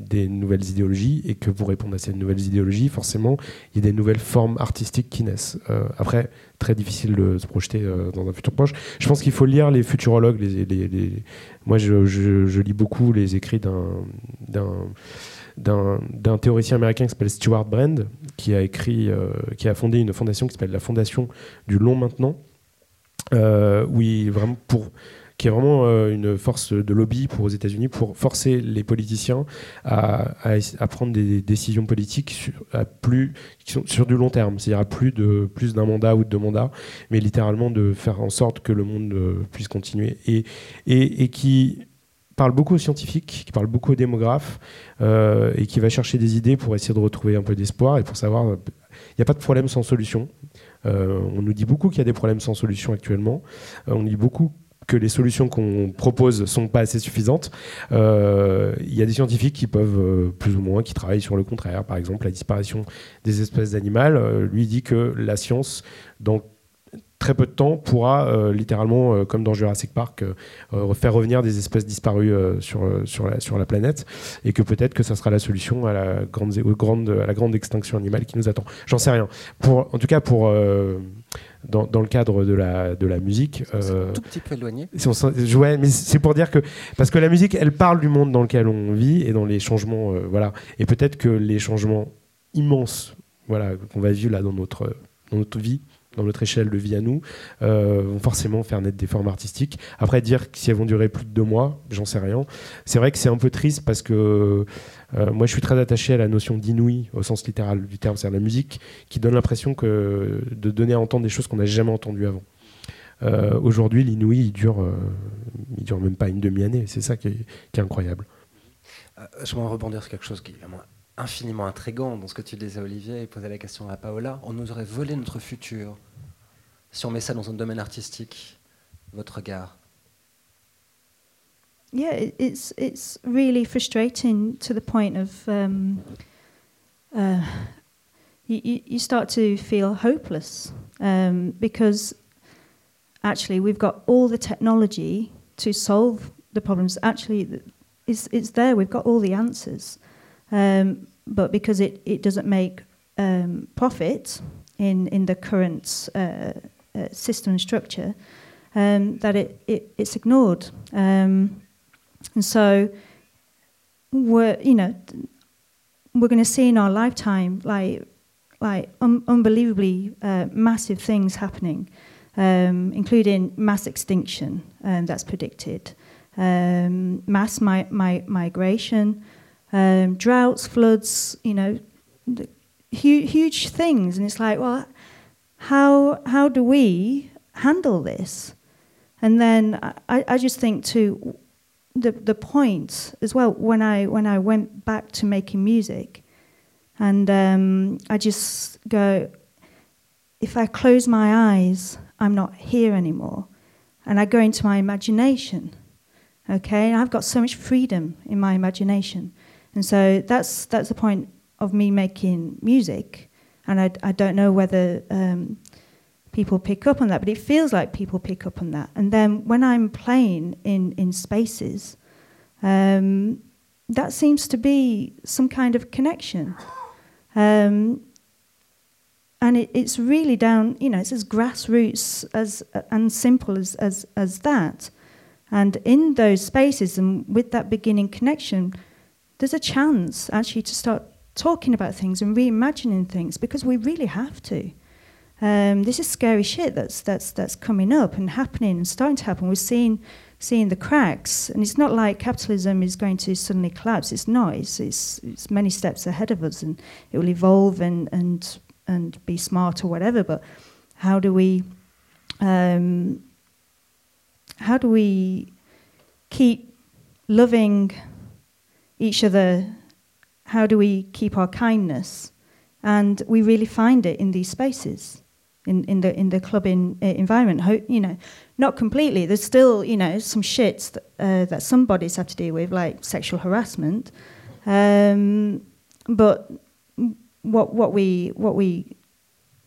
des nouvelles idéologies et que pour répondre à ces nouvelles idéologies, forcément, il y a des nouvelles formes artistiques qui naissent. Euh, après, très difficile de se projeter euh, dans un futur proche. Je pense qu'il faut lire les futurologues. Les, Moi, je, lis beaucoup les écrits d'un théoricien américain qui s'appelle Stuart Brand, qui a écrit, euh, qui a fondé une fondation qui s'appelle la Fondation du long maintenant, où il vraiment pour qui est vraiment euh, une force de lobby pour aux États-Unis pour forcer les politiciens à, prendre des décisions politiques sur, à plus, qui sont sur du long terme, c'est-à-dire à plus de plus d'un mandat ou de deux mandats, mais littéralement de faire en sorte que le monde euh, puisse continuer et, et, qui parle beaucoup aux scientifiques, qui parle beaucoup aux démographes euh, et qui va chercher des idées pour essayer de retrouver un peu d'espoir et pour savoir, il n'y a pas de problème sans solution. on nous dit beaucoup qu'il y a des problèmes sans solution actuellement. on dit beaucoup que les solutions qu'on propose sont pas assez suffisantes. Euh, il y a des scientifiques qui peuvent euh, plus ou moins qui travaillent sur le contraire. Par exemple, la disparition des espèces animales. Euh, lui dit que la science, dans très peu de temps pourra littéralement, comme dans Jurassic Park, faire revenir des espèces disparues sur, sur, la, sur la planète et que peut-être que ça sera la solution à la grande, grande, à la grande extinction animale qui nous attend. J'en sais rien. Pour, en tout cas, pour dans, dans, le cadre de la, de la musique. C'est un euh, tout petit peu éloigné. Ouais, mais c'est pour dire que. Parce que la musique, elle parle du monde dans lequel on vit et dans les changements. Euh, voilà. Et peut-être que les changements immenses voilà, qu'on va vivre là dans notre, dans notre vie, dans notre échelle de vie à nous, euh, vont forcément faire naître des formes artistiques. Après, dire si elles vont durer plus de deux mois, j'en sais rien. C'est vrai que c'est un peu triste parce que euh, moi, je suis très attaché à la notion d'inouï au sens littéral du terme, c'est la musique qui donne l'impression que de donner à entendre des choses qu'on n'a jamais entendues avant. Euh, aujourd'hui, l'inouï, il dure, il dure même pas une demi-année. C'est ça qui est, incroyable. je voudrais rebondir sur quelque chose qui est vraiment infiniment intrigant dans ce que tu disais, Olivier, et poser la question à Paola. On nous aurait volé notre futur si on met ça dans un domaine artistique. Votre regard Yeah, it's it's really frustrating to the point of um, uh, you, you start to feel hopeless um, because actually we've got all the technology to solve the problems. Actually, it's, it's there. We've got all the answers. Um, but because it, it doesn't make um, profit in, in the current uh, uh, system structure, um, that it, it, it's ignored. Um, and so we're, you know, we're going to see in our lifetime like, like un- unbelievably uh, massive things happening, um, including mass extinction um, that's predicted, um, mass mi- mi- migration, um, droughts, floods, you know, huge, huge things. And it's like, well, how, how do we handle this? And then I, I just think to the, the point as well, when I, when I went back to making music, and um, I just go, if I close my eyes, I'm not here anymore. And I go into my imagination, okay? I've got so much freedom in my imagination. And so that's that's the point of me making music. And I, I don't know whether um, people pick up on that, but it feels like people pick up on that. And then when I'm playing in, in spaces, um, that seems to be some kind of connection. Um, and it, it's really down, you know, it's as grassroots as and simple as, as, as that. And in those spaces and with that beginning connection, there's a chance actually to start talking about things and reimagining things because we really have to. Um, this is scary shit that's that's that's coming up and happening and starting to happen. We're seeing seeing the cracks, and it's not like capitalism is going to suddenly collapse. It's not. It's, it's, it's many steps ahead of us, and it will evolve and and and be smart or whatever. But how do we um, how do we keep loving each other, how do we keep our kindness? And we really find it in these spaces, in, in the in the clubbing uh, environment. Ho- you know, not completely. There's still you know some shits that, uh, that some bodies have to deal with, like sexual harassment. Um, but what what we what we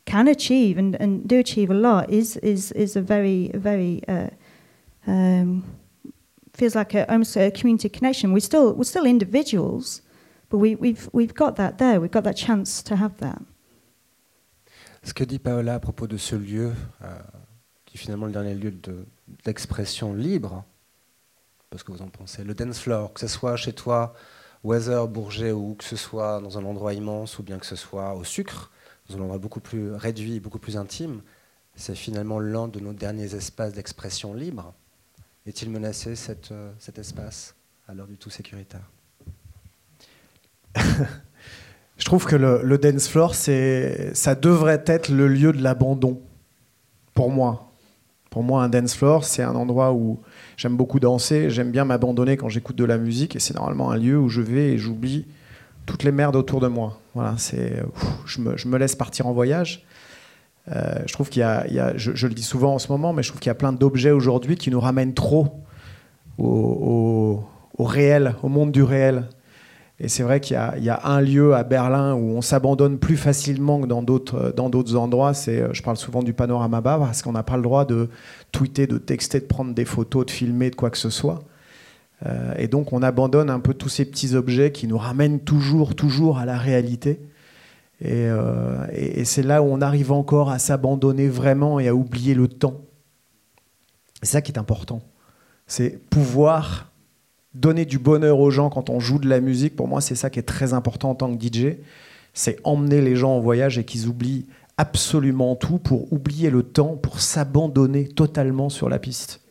can achieve and, and do achieve a lot is is is a very very uh, um, feels like a, almost a community connection. We're still we're still individuals, but we, we've we've got that there. We've got that chance to have that. Ce que dit Paola à propos de ce lieu, euh, qui est finalement le dernier lieu de- d'expression libre, parce que vous en pensez, le dance floor, que ce soit chez toi, Weather, Bourget, ou que ce soit dans un endroit immense, ou bien que ce soit au sucre, dans un endroit beaucoup plus réduit, beaucoup plus intime, c'est finalement l'un de nos derniers espaces d'expression libre. Est-il menacé euh, cet espace à l'heure du tout sécuritaire Je trouve que le, le dance floor, ça devrait être le lieu de l'abandon. Pour moi. Pour moi, un dance floor, c'est un endroit où j'aime beaucoup danser, j'aime bien m'abandonner quand j'écoute de la musique, et c'est normalement un lieu où je vais et j'oublie toutes les merdes autour de moi. Voilà, c'est, je me laisse partir en voyage. Euh, je trouve qu'il y a, je, le dis souvent en ce moment, mais je trouve qu'il y a plein d'objets aujourd'hui qui nous ramènent trop au, réel, au monde du réel. Et c'est vrai qu'il y, a- un lieu à Berlin où on s'abandonne plus facilement que dans d'autres, endroits. C'est, euh, je parle souvent du panorama bar parce qu'on n'a pas le droit de tweeter, de texter, de prendre des photos, de filmer, de quoi que ce soit. Euh, et donc on abandonne un peu tous ces petits objets qui nous ramènent toujours, toujours à la réalité. Et, euh, et c'est là où on arrive encore à s'abandonner vraiment et à oublier le temps. C'est ça qui est important. C'est pouvoir donner du bonheur aux gens quand on joue de la musique. Pour moi, c'est ça qui est très important en tant que DJ. C'est emmener les gens en voyage et qu'ils oublient absolument tout pour oublier le temps, pour s'abandonner totalement sur la piste.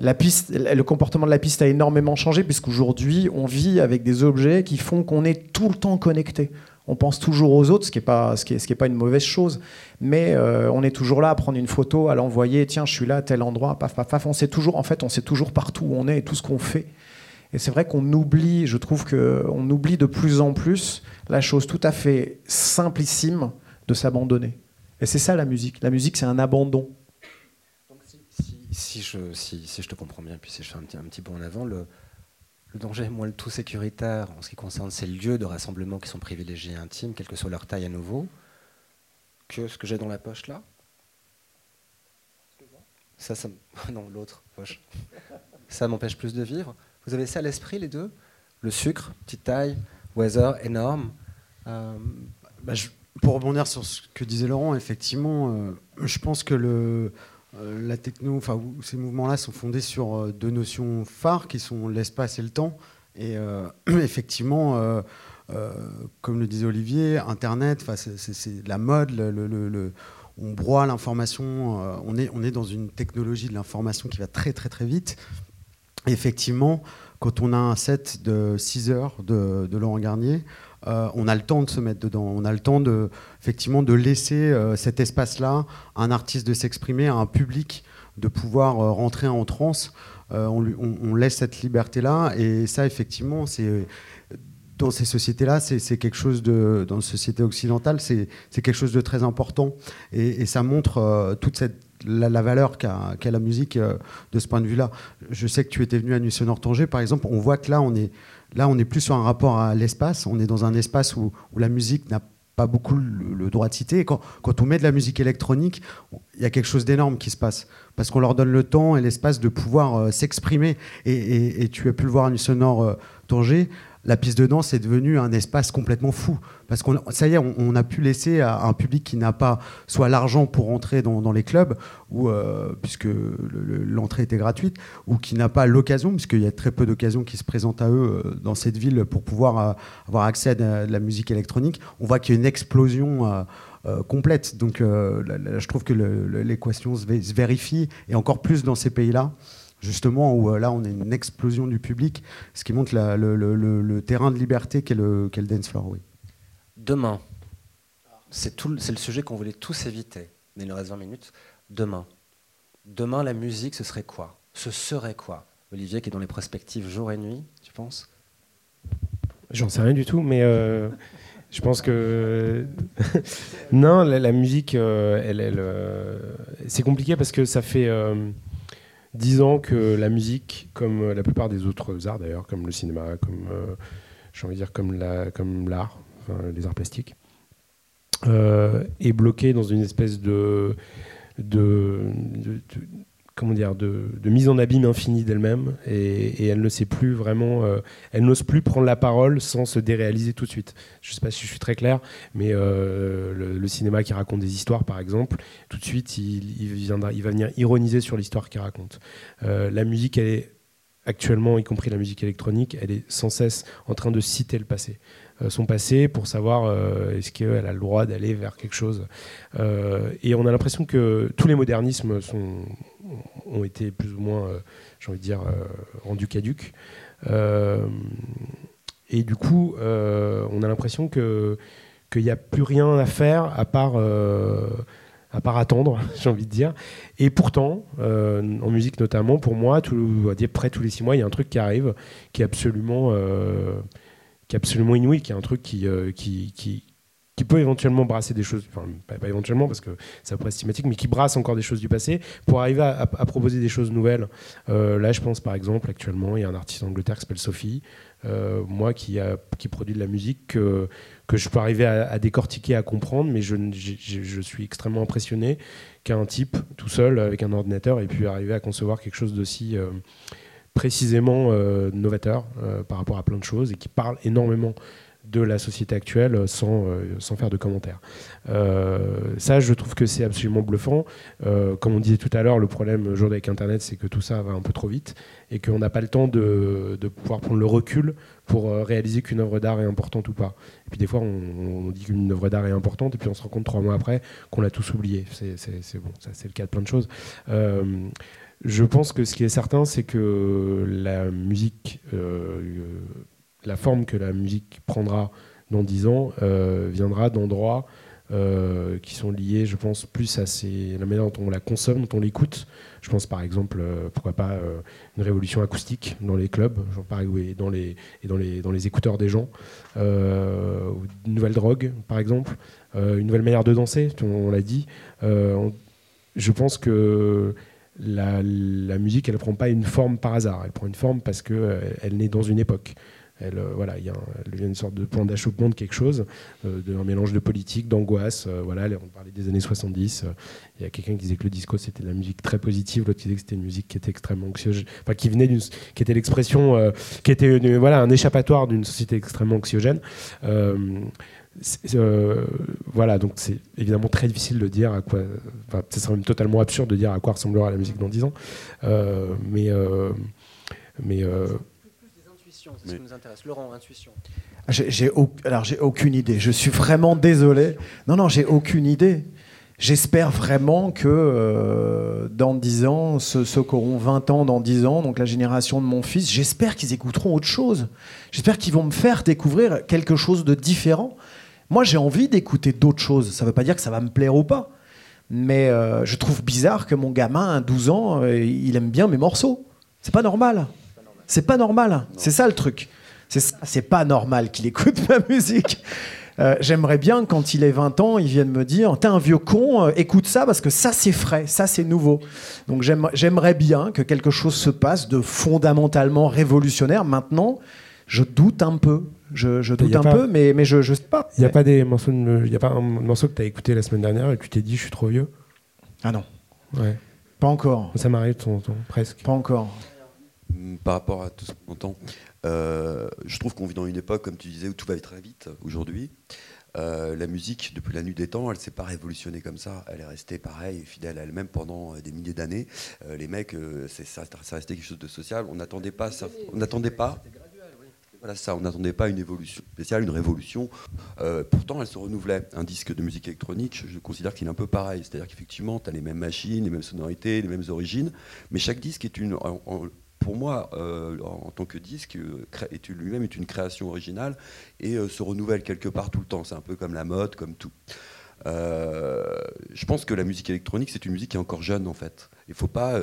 La piste, le comportement de la piste a énormément changé puisqu'aujourd'hui, on vit avec des objets qui font qu'on est tout le temps connecté. On pense toujours aux autres, ce qui n'est pas, est pas une mauvaise chose, mais euh, on est toujours là à prendre une photo, à l'envoyer. Tiens, je suis là à tel endroit, paf, paf, paf. On sait toujours, en fait, on sait toujours partout où on est et tout ce qu'on fait. Et c'est vrai qu'on oublie, je trouve qu'on oublie de plus en plus la chose tout à fait simplissime de s'abandonner. Et c'est ça la musique. La musique, c'est un abandon. Si, je, te comprends bien, puis si je fais un petit, un bond en avant, le, danger, moi, le tout sécuritaire, en ce qui concerne ces lieux de rassemblement qui sont privilégiés et intimes, quelle que soit leur taille à nouveau, que ce que j'ai dans la poche là. Ça, ça non, l'autre poche. Ça m'empêche plus de vivre. Vous avez ça à l'esprit, les deux? Le sucre, petite taille, weather, énorme. Euh, Bah, pour rebondir sur ce que disait Laurent, effectivement, euh, je pense que le, la techno, ces mouvements-là sont fondés sur euh, deux notions phares qui sont l'espace et le temps. Et euh, effectivement, euh, euh, comme le disait Olivier, Internet, c'est- la mode, on broie l'information, euh, on, est, dans une technologie de l'information qui va très très très vite. Et effectivement, quand on a un set de 6 heures de Laurent Garnier, euh, on a le temps de se mettre dedans, on a le temps de, effectivement, de laisser euh, cet espace-là à un artiste de s'exprimer, à un public de pouvoir euh, rentrer en transe. On, laisse cette liberté-là, et ça, effectivement, c'est dans ces sociétés-là, c'est quelque chose de, dans les sociétés occidentales, c'est quelque chose de très important, et, ça montre toute cette la, valeur qu'a la musique de ce point de vue-là. Je sais que tu étais venu à Nuit Sonore Tanger, par exemple, on voit que là, on est Là, on est plus sur un rapport à l'espace. On est dans un espace où, la musique n'a pas beaucoup le, droit de citer. Quand, on met de la musique électronique, il y a quelque chose d'énorme qui se passe. Parce qu'on leur donne le temps et l'espace de pouvoir euh, s'exprimer. Et, tu as pu le voir à Nuit Sonore euh, Tanger. La piste de danse est devenue un espace complètement fou. Parce qu'on ça y est, on, a pu laisser à un public qui n'a pas soit l'argent pour entrer dans, les clubs, ou, euh, puisque le- le- l'entrée était gratuite, ou qui n'a pas l'occasion, puisqu'il y a très peu d'occasions qui se présentent à eux euh, dans cette ville pour pouvoir euh, avoir accès à de, la musique électronique, on voit qu'il y a une explosion complète. Donc là- je trouve que l'équation se, se vérifie, et encore plus dans ces pays-là, justement, où euh, là on a une explosion du public, ce qui montre la- le, le- le- le terrain de liberté qu'est le, qu'est le dance floor. Oui. Demain, c'est tout le- c'est le sujet qu'on voulait tous éviter, mais il nous reste 20 minutes. Demain, demain la musique, ce serait quoi? Ce serait quoi? Olivier, qui est dans les prospectives jour et nuit, tu penses? J'en sais rien du tout, mais euh, je pense que non, la, musique, euh, elle, elle c'est compliqué parce que ça fait dix ans que la musique, comme la plupart des autres arts d'ailleurs, comme le cinéma, comme j'ai envie de dire comme la, comme l'art, les arts plastiques, est bloquée dans une espèce de de, comment dire, de, mise en abîme infinie d'elle-même et, elle ne sait plus vraiment, euh, elle n'ose plus prendre la parole sans se déréaliser tout de suite. Je ne sais pas si je suis très clair, mais euh, le, cinéma qui raconte des histoires, par exemple, tout de suite, il, va venir ironiser sur l'histoire qu'il raconte. Euh, la musique, elle est actuellement, y compris la musique électronique, elle est sans cesse en train de citer le passé. Son passé pour savoir est-ce qu'elle a le droit d'aller vers quelque chose. Et on a l'impression que tous les modernismes sont, ont été plus ou moins, j'ai envie de dire, rendus caduques. et du coup, on a l'impression que qu'il n'y a plus rien à faire à part à part attendre, j'ai envie de dire. Et pourtant, en musique notamment, pour moi, tout, à dire près tous les six mois, il y a un truc qui arrive qui est absolument qui est absolument inouï, qui est un truc euh, qui, qui, qui, peut éventuellement brasser des choses, pas, éventuellement parce que ça pourrait être systématique, mais qui brasse encore des choses du passé pour arriver à, proposer des choses nouvelles. Euh, là, je pense par exemple, actuellement, il y a un artiste d'Angleterre qui s'appelle Sophie, euh, moi qui, produit de la musique que, je peux arriver à, décortiquer, à comprendre, mais je, suis extrêmement impressionné qu'un type tout seul avec un ordinateur ait pu arriver à concevoir quelque chose d'aussi précisément euh, novateur euh, par rapport à plein de choses et qui parle énormément de la société actuelle euh, sans, sans faire de commentaires. ça, je trouve que c'est absolument bluffant. comme on disait tout à l'heure, le problème aujourd'hui avec Internet, c'est que tout ça va un peu trop vite et qu'on n'a pas le temps de, de, pouvoir prendre le recul pour réaliser qu'une œuvre d'art est importante ou pas. Et puis des fois, on, dit qu'une œuvre d'art est importante et puis on se rend compte trois mois après qu'on l'a tous oublié. C'est bon, ça c'est le cas de plein de choses. Je pense que ce qui est certain, c'est que la musique, euh, la forme que la musique prendra dans dix ans, euh, viendra d'endroits euh, qui sont liés, je pense, plus à la manière dont on la consomme, dont on l'écoute. Je pense par exemple, pourquoi pas, une révolution acoustique dans les clubs, et, dans les, écouteurs des gens, une nouvelle drogue, par exemple, une nouvelle manière de danser, on, l'a dit. je pense que la, musique, elle ne prend pas une forme par hasard, elle prend une forme parce qu'elle euh, elle naît dans une époque. Euh, il y a une sorte de point d'achoppement de quelque chose, euh, d'un mélange de politique, d'angoisse. voilà, on parlait des années 70. Il y a quelqu'un qui disait que le disco c'était de la musique très positive, l'autre disait que c'était une musique qui était extrêmement anxiogène, enfin qui venait qui était l'expression, qui était voilà un échappatoire d'une société extrêmement anxiogène. Euh, voilà, donc c'est évidemment très difficile de dire à quoi. Enfin, ce serait même totalement absurde de dire à quoi ressemblera la musique dans 10 ans. Euh. Euh, mais c'est ce qui nous intéresse. Laurent, intuition. J'ai, Alors, j'ai aucune idée. Je suis vraiment désolé. Non, non, j'ai aucune idée. J'espère vraiment que dans 10 ans, ceux, ceux, qui auront 20 ans dans 10 ans, donc la génération de mon fils, j'espère qu'ils écouteront autre chose. J'espère qu'ils vont me faire découvrir quelque chose de différent. Moi, j'ai envie d'écouter d'autres choses. Ça ne veut pas dire que ça va me plaire ou pas. Mais euh, je trouve bizarre que mon gamin, à 12 ans, euh, il aime bien mes morceaux. C'est pas normal. C'est pas normal. C'est ça le truc. C'est pas normal qu'il écoute ma musique. Euh, j'aimerais bien, quand il ait 20 ans, il vienne me dire T'es un vieux con, écoute ça parce que ça c'est frais, ça c'est nouveau. Donc j'aimerais bien que quelque chose se passe de fondamentalement révolutionnaire. Maintenant, je doute un peu. Je, doute un peu, mais, mais je ne sais pas. Il n'y a, pas des morceaux y a pas un morceau que tu as écouté la semaine dernière et tu t'es dit je suis trop vieux? Ah non. Ouais. Pas encore. Ça m'arrive presque. Pas encore. Mm, par rapport à tout ce qu'on entend, euh, je trouve qu'on vit dans une époque, comme tu disais, où tout va très vite aujourd'hui. Euh, la musique, depuis la nuit des temps, elle s'est pas révolutionnée comme ça. Elle est restée pareille, fidèle à elle-même pendant euh, des milliers d'années. les mecs, c'est ça, ça restait quelque chose de social. On n'attendait pas. On n'attendait pas. Voilà ça, on n'attendait pas une évolution spéciale, une révolution. Pourtant, elle se renouvelait. Un disque de musique électronique, je considère qu'il est un peu pareil. C'est-à-dire qu'effectivement, tu as les mêmes machines, les mêmes sonorités, les mêmes origines, mais chaque disque est une, pour moi, euh, en, tant que disque, euh, lui-même est une création originale et se renouvelle quelque part tout le temps. C'est un peu comme la mode, comme tout. je pense que la musique électronique, c'est une musique qui est encore jeune en fait. Il faut pas.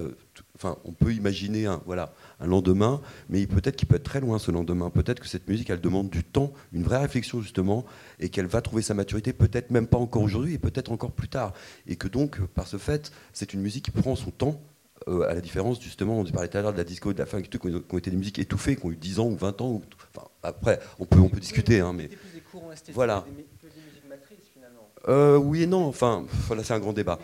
enfin, on peut imaginer un, voilà, un lendemain, mais peut-être qu'il peut être très loin ce lendemain. Peut-être que cette musique, elle demande du temps, une vraie réflexion justement, et qu'elle va trouver sa maturité, peut-être même pas encore aujourd'hui, et peut-être encore plus tard. Et que donc, par ce fait, c'est une musique qui prend son temps, euh, à la différence justement, on parlait tout à l'heure de la disco, de la funk, qui ont été des musiques étouffées, qui ont eu 10 ans ou 20 ans. Ou, enfin, après, on peut, on peut discuter, hein, mais voilà. Euh, oui et non, enfin, voilà, c'est un grand débat.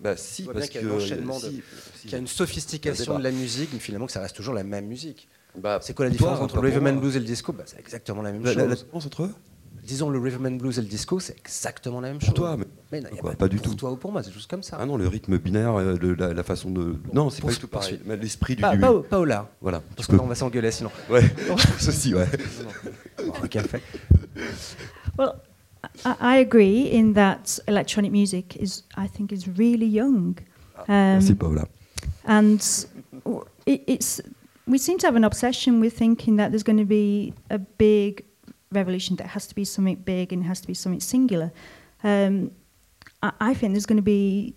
Bah si, parce qu'il y, a une sophistication de la musique, mais finalement que ça reste toujours la même musique. Bah, c'est quoi la différence entre le rhythm blues et le disco? Bah, C'est exactement la même chose. La, différence entre eux? Disons le rhythm blues et le disco, c'est exactement la même chose. Pour toi, mais, non, pas, du tout. Pour toi ou pour moi, c'est juste comme ça. Ah non, le rythme binaire, euh, la, façon de. Non, c'est pas du tout pareil. L'esprit du. Pas, pas, au là. Voilà. Parce que on va s'engueuler sinon. Ouais. Ceci, ouais. Bon, café. Well, I, agree in that electronic music is, I think, is really young. Ah, um, Paula. And it, it's we seem to have an obsession with thinking that there's going to be a big revolution that has to be something big and has to be something singular. Um, I, I, think there's going to be,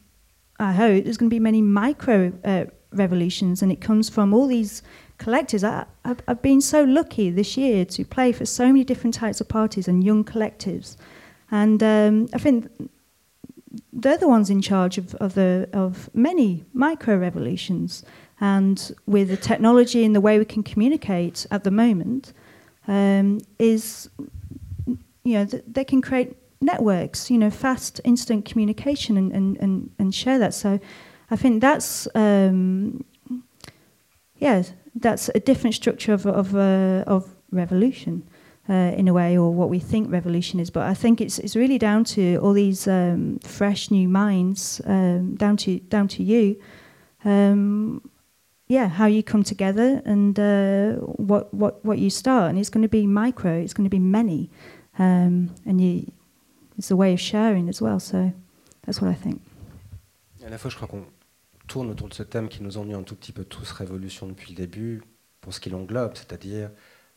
I hope, there's going to be many micro uh, revolutions, and it comes from all these collectors. I, have I've been so lucky this year to play for so many different types of parties and young collectives. And um, I think they're the ones in charge of, of, the, of many micro revolutions. And with the technology and the way we can communicate at the moment, um, is you know th- they can create networks, you know, fast, instant communication and, and, and, and share that. So I think that's um, yeah, that's a different structure of of, uh, of revolution. Uh, in a way, or what we think revolution is, but I think it's it's really down to all these um, fresh new minds, um, down to down to you, um, yeah, how you come together and uh, what what what you start, and it's going to be micro, it's going to be many, um, and you, it's a way of sharing as well. So that's what I think. À la fois, je crois qu'on tourne autour de ce thème qui nous ennuie un tout petit peu tous, révolution depuis le début, pour ce qui l'englobe, c'est-à-dire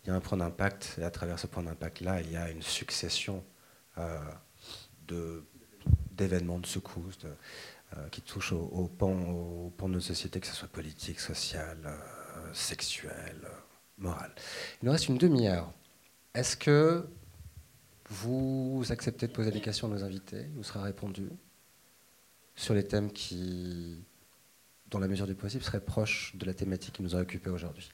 il y a un point d'impact, et à travers ce point d'impact-là, il y a une succession euh, de, d'événements, de secousses, de, qui touchent au, au, pan, au, pan, de nos sociétés, que ce soit politique, social, euh, sexuel, euh, moral. Il nous reste une demi-heure. Est-ce que vous acceptez de poser des questions à nos invités Il vous sera répondu sur les thèmes qui, dans la mesure du possible, seraient proches de la thématique qui nous a occupés aujourd'hui?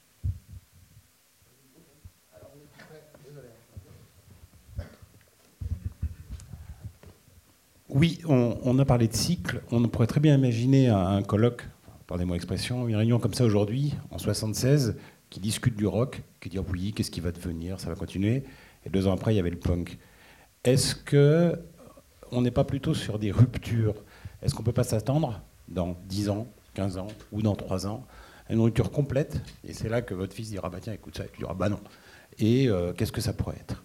Oui, on, a parlé de cycle. On pourrait très bien imaginer un, colloque, pardonnez-moi l'expression, une réunion comme ça aujourd'hui, en 76, qui discute du rock, qui dit oui, qu'est-ce qui va devenir, ça va continuer. Et deux ans après, il y avait le punk. Est-ce que on n'est pas plutôt sur des ruptures? Est-ce qu'on ne peut pas s'attendre dans 10 ans, 15 ans ou dans 3 ans à une rupture complète? Et c'est là que votre fils dira bah tiens, écoute ça, et tu diras bah non. Et euh, qu'est-ce que ça pourrait être?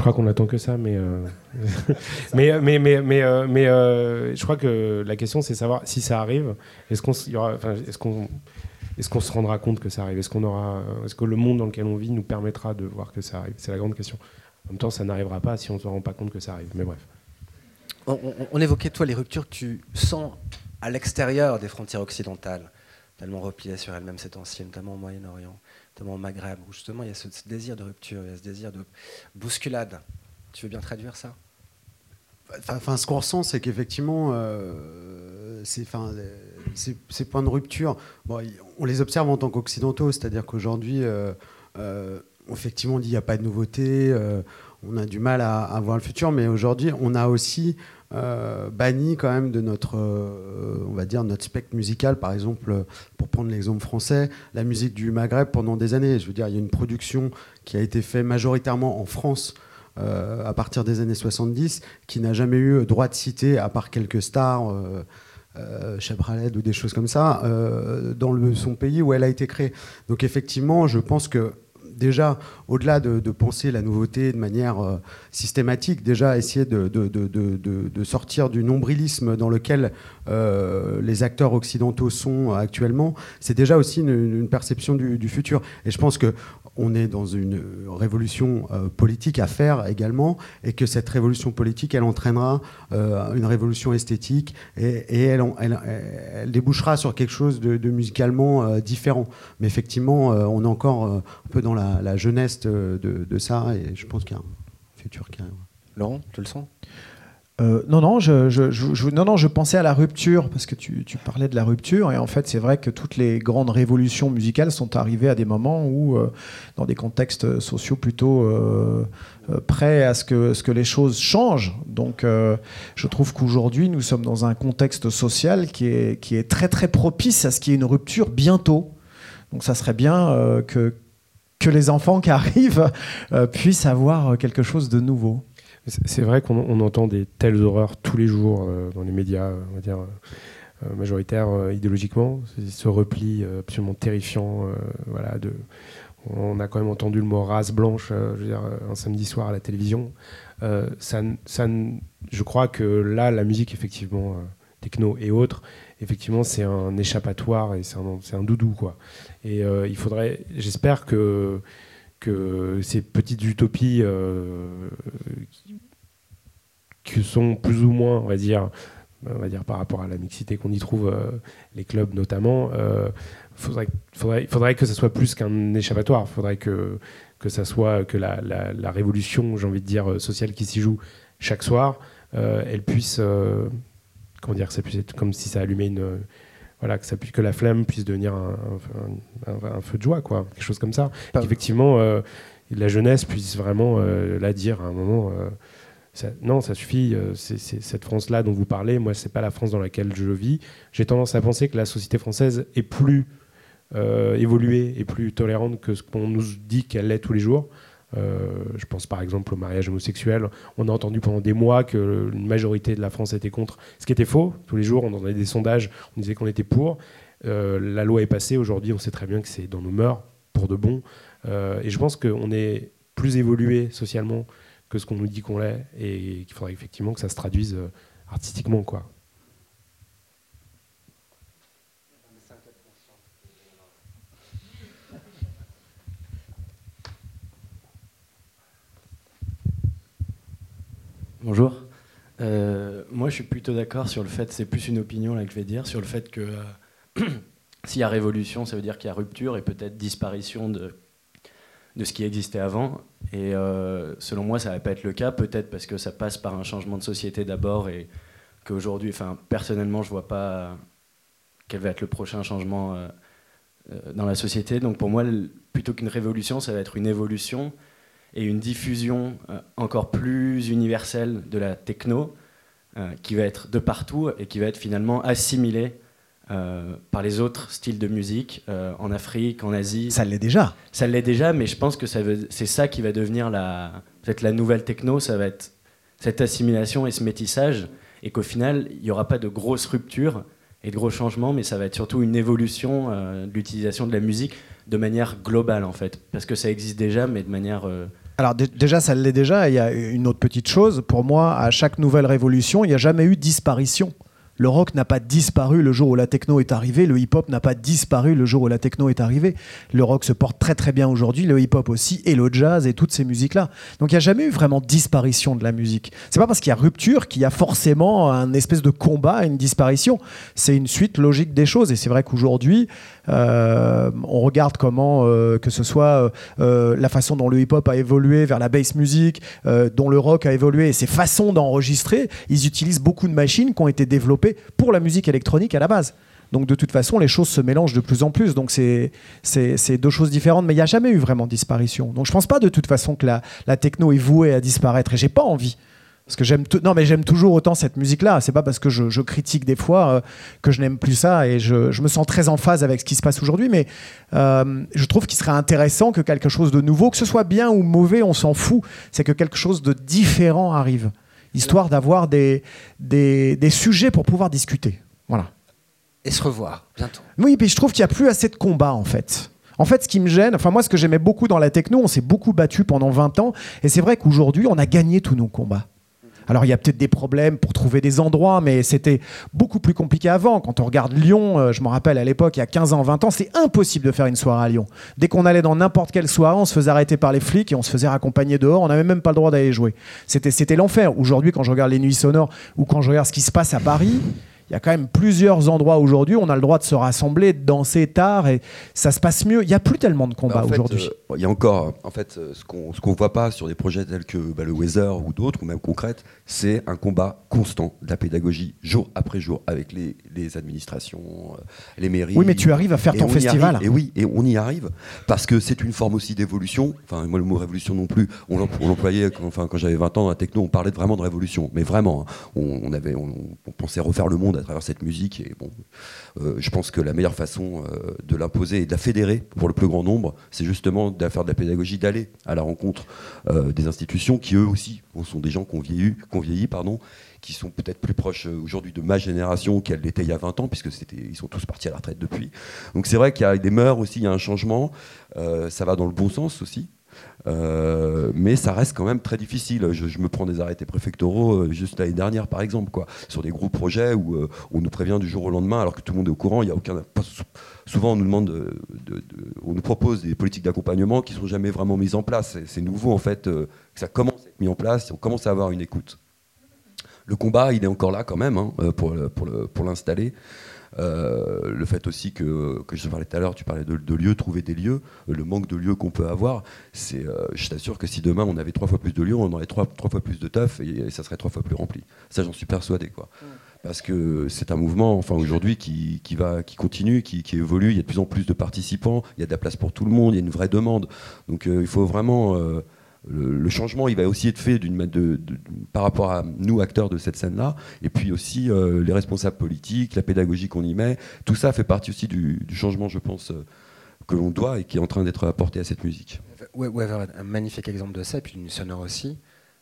Je crois qu'on attend que ça, mais euh, mais mais mais mais, euh, euh, je crois que la question c'est savoir si ça arrive. Est-ce qu'on est-ce est-ce se rendra compte que ça arrive? Est-ce qu'on aura est-ce que le monde dans lequel on vit nous permettra de voir que ça arrive? C'est la grande question. En même temps, ça n'arrivera pas si on ne se rend pas compte que ça arrive. Mais bref. On, on évoquait toi les ruptures que tu sens à l'extérieur des frontières occidentales, tellement repliées sur elles-mêmes ces temps-ci, notamment au Moyen-Orient notamment au Maghreb, où justement il y a ce, désir de rupture, il y a ce désir de bousculade. Tu veux bien traduire ça? Enfin, ce qu'on ressent, c'est qu'effectivement, euh, ces, points de rupture, on les observe en tant qu'occidentaux, c'est-à-dire qu'aujourd'hui, euh, euh, effectivement, on dit qu'il n'y a pas de nouveauté, euh, on a du mal à, voir le futur, mais aujourd'hui, on a aussi euh, banni quand même de notre, euh, on va dire, notre spectre musical. Par exemple, pour prendre l'exemple français, la musique du Maghreb pendant des années. Je veux dire, il y a une production qui a été faite majoritairement en France. Euh, à partir des années 70, qui n'a jamais eu droit de citer, à part quelques stars, euh, ou des choses comme ça, dans le, son pays où elle a été créée. Donc effectivement, je pense que déjà, au-delà de, penser la nouveauté de manière euh, systématique, déjà essayer de, sortir du nombrilisme dans lequel euh, les acteurs occidentaux sont actuellement, c'est déjà aussi une, perception du, futur. Et je pense que on est dans une révolution euh, politique à faire également, et que cette révolution politique, elle entraînera euh, une révolution esthétique, et, elle, débouchera sur quelque chose de, musicalement euh, différent. Mais effectivement, on est encore un peu dans la, jeunesse de, de, ça, et je pense qu'il y a un futur qui arrive. Laurent, tu le sens? Euh, non, non je, non, non, je pensais à la rupture, parce que tu, parlais de la rupture, et en fait, c'est vrai que toutes les grandes révolutions musicales sont arrivées à des moments où, euh, dans des contextes sociaux plutôt euh, prêts à ce que, ce que les choses changent. Donc, je trouve qu'aujourd'hui, nous sommes dans un contexte social qui est, qui est très, très propice à ce qu'il y ait une rupture bientôt. Donc, ça serait bien que, que les enfants qui arrivent puissent avoir quelque chose de nouveau. C'est vrai qu'on entend des telles horreurs tous les jours euh, dans les médias, on va dire, euh, majoritaires euh, idéologiquement. Ce repli absolument terrifiant. voilà, on a quand même entendu le mot race blanche je veux dire, un samedi soir à la télévision. Ça, je crois que là, la musique, effectivement, techno et autres, effectivement, c'est un échappatoire et c'est un, un, doudou. Quoi. Et il faudrait, j'espère que que ces petites utopies euh, qui sont plus ou moins, on va dire, on va dire par rapport à la mixité qu'on y trouve, euh, les clubs notamment, euh, faudrait, faudrait, faudrait que ça soit plus qu'un échappatoire. Faudrait que, que ça soit que la, la, révolution, j'ai envie de dire, sociale qui s'y joue chaque soir, elle puisse, comment dire, ça puisse être comme si ça allumait une voilà, que, ça, que la flamme puisse devenir un, feu de joie, quoi, quelque chose comme ça. Effectivement, euh, la jeunesse puisse vraiment euh, la dire à un moment. Euh, non, ça suffit. c'est cette France-là dont vous parlez. Moi, c'est pas la France dans laquelle je vis. J'ai tendance à penser que la société française est plus évoluée et plus tolérante que ce qu'on nous dit qu'elle est tous les jours. Euh, je pense par exemple au mariage homosexuel. On a entendu pendant des mois que une majorité de la France était contre, ce qui était faux. Tous les jours, on entendait des sondages, on disait qu'on était pour. Euh, la loi est passée. Aujourd'hui, on sait très bien que c'est dans nos mœurs, pour de bon. Euh, et je pense qu'on est plus évolué socialement que ce qu'on nous dit qu'on l'est, et qu'il faudrait effectivement que ça se traduise artistiquement, quoi. Bonjour. Euh, moi, je suis plutôt d'accord sur le fait, c'est plus une opinion là que je vais dire, sur le fait que euh, s'il y a révolution, ça veut dire qu'il y a rupture et peut-être disparition de, de ce qui existait avant. Et euh, selon moi, ça ne va pas être le cas, peut-être parce que ça passe par un changement de société d'abord et qu'aujourd'hui, enfin, personnellement, je ne vois pas quel va être le prochain changement dans la société. Donc pour moi, plutôt qu'une révolution, ça va être une évolution et une diffusion euh, encore plus universelle de la techno euh, qui va être de partout et qui va être finalement assimilée euh, par les autres styles de musique en Afrique, en Asie. Ça l'est déjà. Ça l'est déjà, mais je pense que c'est ça qui va devenir la, peut-être la nouvelle techno, ça va être cette assimilation et ce métissage, et qu'au final, il n'y aura pas de grosses ruptures et de gros changements, mais ça va être surtout une évolution de l'utilisation de la musique de manière globale, en fait, parce que ça existe déjà, mais de manière alors déjà, ça l'est déjà. Il y a une autre petite chose. Pour moi, à chaque nouvelle révolution, il n'y a jamais eu disparition. Le rock n'a pas disparu le jour où la techno est arrivée, le hip-hop n'a pas disparu le jour où la techno est arrivée. Le rock se porte très très bien aujourd'hui, le hip-hop aussi, et le jazz et toutes ces musiques-là. Donc il n'y a jamais eu vraiment disparition de la musique. C'est pas parce qu'il y a rupture qu'il y a forcément un espèce de combat, une disparition. C'est une suite logique des choses. Et c'est vrai qu'aujourd'hui, euh, on regarde comment, euh, que ce soit euh, la façon dont le hip-hop a évolué vers la bass music, dont le rock a évolué, et ses façons d'enregistrer, ils utilisent beaucoup de machines qui ont été développées pour la musique électronique à la base. Donc de toute façon, les choses se mélangent de plus en plus. Donc c'est deux choses différentes, mais il n'y a jamais eu vraiment disparition. Donc je pense pas de toute façon que la, techno est vouée à disparaître. Et j'ai pas envie parce que j'aime non mais j'aime toujours autant cette musique là c'est pas parce que je, critique des fois euh, que je n'aime plus ça et je, me sens très en phase avec ce qui se passe aujourd'hui mais euh, je trouve qu'il serait intéressant que quelque chose de nouveau que ce soit bien ou mauvais on s'en fout c'est que quelque chose de différent arrive histoire d'avoir des, des, des sujets pour pouvoir discuter. Voilà. Et se revoir bientôt. Oui puis je trouve qu'il n'y a plus assez de combats en fait. En fait, ce qui me gêne, enfin moi, ce que j'aimais beaucoup dans la techno, on s'est beaucoup battu pendant 20 ans, et c'est vrai qu'aujourd'hui, on a gagné tous nos combats. Alors il y a peut-être des problèmes pour trouver des endroits, mais c'était beaucoup plus compliqué avant. Quand on regarde Lyon, euh, je me rappelle à l'époque, il y a 15 ans, 20 ans, c'est impossible de faire une soirée à Lyon. Dès qu'on allait dans n'importe quelle soirée, on se faisait arrêter par les flics et on se faisait raccompagner dehors. On n'avait même pas le droit d'aller jouer. C'était l'enfer. Aujourd'hui, quand je regarde les nuits sonores ou quand je regarde ce qui se passe à Paris, il y a quand même plusieurs endroits aujourd'hui où on a le droit de se rassembler, de danser tard et ça se passe mieux. Il n'y a plus tellement de combats Bah, aujourd'hui. euh, Il y a encore, en fait, euh, ce qu'on qu'on voit pas sur des projets tels que bah, le Weather ou d'autres, ou même concrètes, c'est un combat constant de la pédagogie, jour après jour, avec les, les administrations, euh, les mairies. Oui, mais tu arrives à faire ton festival. arrive, et oui, et on y arrive parce que c'est une forme aussi d'évolution. Enfin, moi, le mot révolution non plus, on l'em- on l'employait quand, enfin, quand j'avais 20 ans dans la techno, on parlait vraiment de révolution, mais vraiment, hein. on, on avait, on, on pensait refaire le monde à travers cette musique. Et bon, euh, je pense que la meilleure façon euh, de l'imposer et de la fédérer pour le plus grand nombre, c'est justement de faire de la pédagogie, d'aller à la rencontre euh, des institutions qui eux aussi sont des gens qui ont vieilli, qui ont vieilli pardon, qui sont peut-être plus proches aujourd'hui de ma génération qu'elle l'était il y a 20 ans, puisque ils sont tous partis à la retraite depuis. Donc c'est vrai qu'il y a des mœurs aussi, il y a un changement, ça va dans le bon sens aussi. Euh, mais ça reste quand même très difficile. Je, me prends des arrêtés préfectoraux euh, juste l'année dernière, par exemple, quoi, sur des gros projets où euh, on nous prévient du jour au lendemain, alors que tout le monde est au courant. Il y a aucun. souvent, on nous demande, de- de- de- on nous propose des politiques d'accompagnement qui sont jamais vraiment mises en place. C'est- nouveau en fait que ça commence à être mis en place. On commence à avoir une écoute. Le combat, il est encore là quand même hein, pour l'installer. Euh, le fait aussi que, que je parlais tout à l'heure, tu parlais de, de lieux, trouver des lieux, euh, le manque de lieux qu'on peut avoir, c'est, euh, je t'assure que si demain on avait trois fois plus de lieux, on aurait trois, trois fois plus de teuf et, et ça serait trois fois plus rempli. Ça, j'en suis persuadé, quoi. Parce que c'est un mouvement, enfin aujourd'hui, qui, qui va, qui continue, qui, qui évolue. Il y a de plus en plus de participants, il y a de la place pour tout le monde, il y a une vraie demande. Donc euh, il faut vraiment euh, le, le changement, il va aussi être fait d'une ma- de- de- par rapport à nous, acteurs de cette scène-là, et puis aussi euh, les responsables politiques, la pédagogie qu'on y met. Tout ça fait partie aussi du, du changement, je pense, euh, que l'on doit et qui est en train d'être apporté à cette musique. Ouais, est un magnifique exemple de ça, et puis une sonore aussi,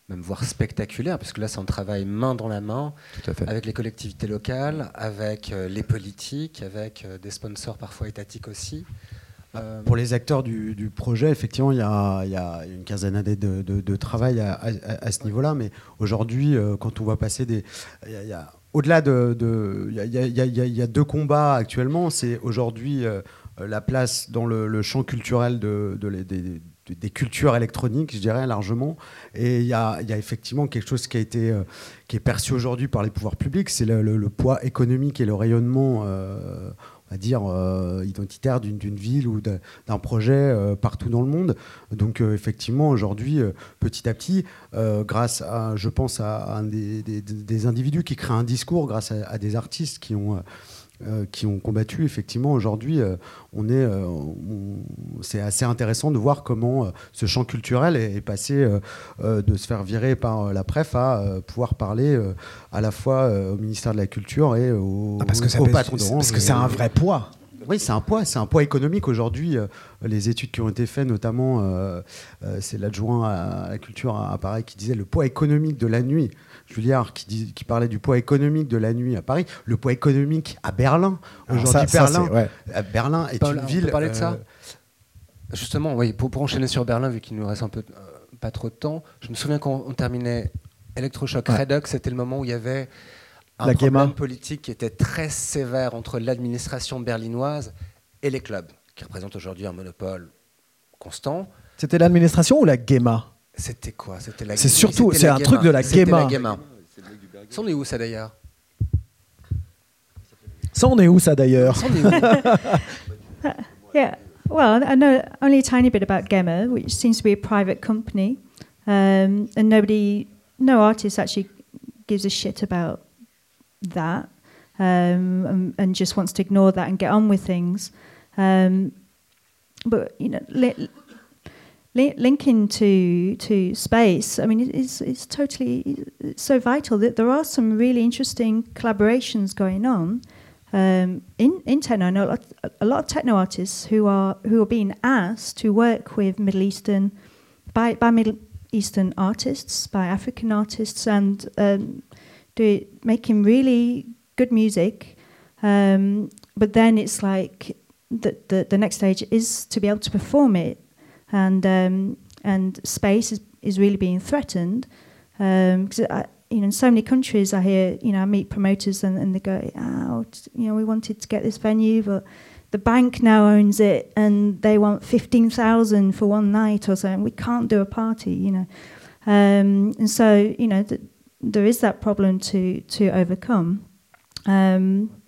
même voire spectaculaire, parce que là, c'est un travail main dans la main, Tout à fait. avec les collectivités locales, avec euh, les politiques, avec des sponsors parfois étatiques aussi. Euh, Pour les acteurs du, projet, effectivement, il y a, une quinzaine d'années de, travail à, ce niveau-là. Mais aujourd'hui, euh, quand on va passer des. Au-delà de. Il y, a, deux combats actuellement. C'est aujourd'hui euh, la place dans le, champ culturel des, cultures électroniques, je dirais largement. Et il y a, effectivement quelque chose qui a été euh, qui est perçu aujourd'hui par les pouvoirs publics, c'est le, poids économique et le rayonnement, euh, on va dire, euh, identitaire d'une ville ou d'un projet euh, partout dans le monde. Donc euh, effectivement, aujourd'hui, petit à petit, grâce à, je pense, à des individus qui créent un discours, grâce à, à des artistes qui ont... euh, qui ont combattu effectivement aujourd'hui euh, on est euh, c'est assez intéressant de voir comment ce champ culturel est, est passé de se faire virer par la préf à pouvoir parler à la fois au ministère de la culture et au, Ah, parce que ça au pèse- patron d'Orange parce que c'est un vrai poids. oui, c'est un poids, c'est un poids économique aujourd'hui. les études qui ont été faites, notamment, c'est l'adjoint à la culture à Paris qui disait le poids économique de la nuit. Julliard qui, dit- qui parlait du poids économique de la nuit à Paris, le poids économique à Berlin. Aujourd'hui, Berlin, ouais. à Berlin est Paul, une on ville. peut parler de ça euh, Justement, oui, pour, pour enchaîner sur Berlin, vu qu'il nous reste un peu, euh, pas trop de temps, je me souviens quand on terminait Electroshock Ouais. Redux, c'était le moment où il y avait un La problème GEMA. politique qui était très sévère entre l'administration berlinoise et les clubs, qui représentent aujourd'hui un monopole constant. C'était l'administration ou la GEMA C'était quoi C'était la C'est surtout- c'est un truc de la C'était GEMA. Ça, on est où ça d'ailleurs Ça, on est où ça d'ailleurs Ça, on est où Yeah. Well, I know only a tiny bit about Gemma, which seems to be a private company, um, and nobody, no artist actually gives a shit about that, um, and, and just wants to ignore that and get on with things. Um, but you know, li- li- linking to to space, I mean, it- it's it's totally it's so vital that there are some really interesting collaborations going on um, in in techno. I know a lot, a lot of techno artists who are who are being asked to work with Middle Eastern by by Middle Eastern artists, by African artists, and um, do making really good music. Um, but then it's like the, the the next stage is to be able to perform it, and um, and space is is really being threatened. Um 'cause I, you know, in so many countries, I hear, you know, I meet promoters and, and they go, oh, you know, we wanted to get this venue, but the bank now owns it and they want 15,000 for one night or something. We can't do a party, you know. Um, and so, you know, th- there is that problem to, to overcome. Um,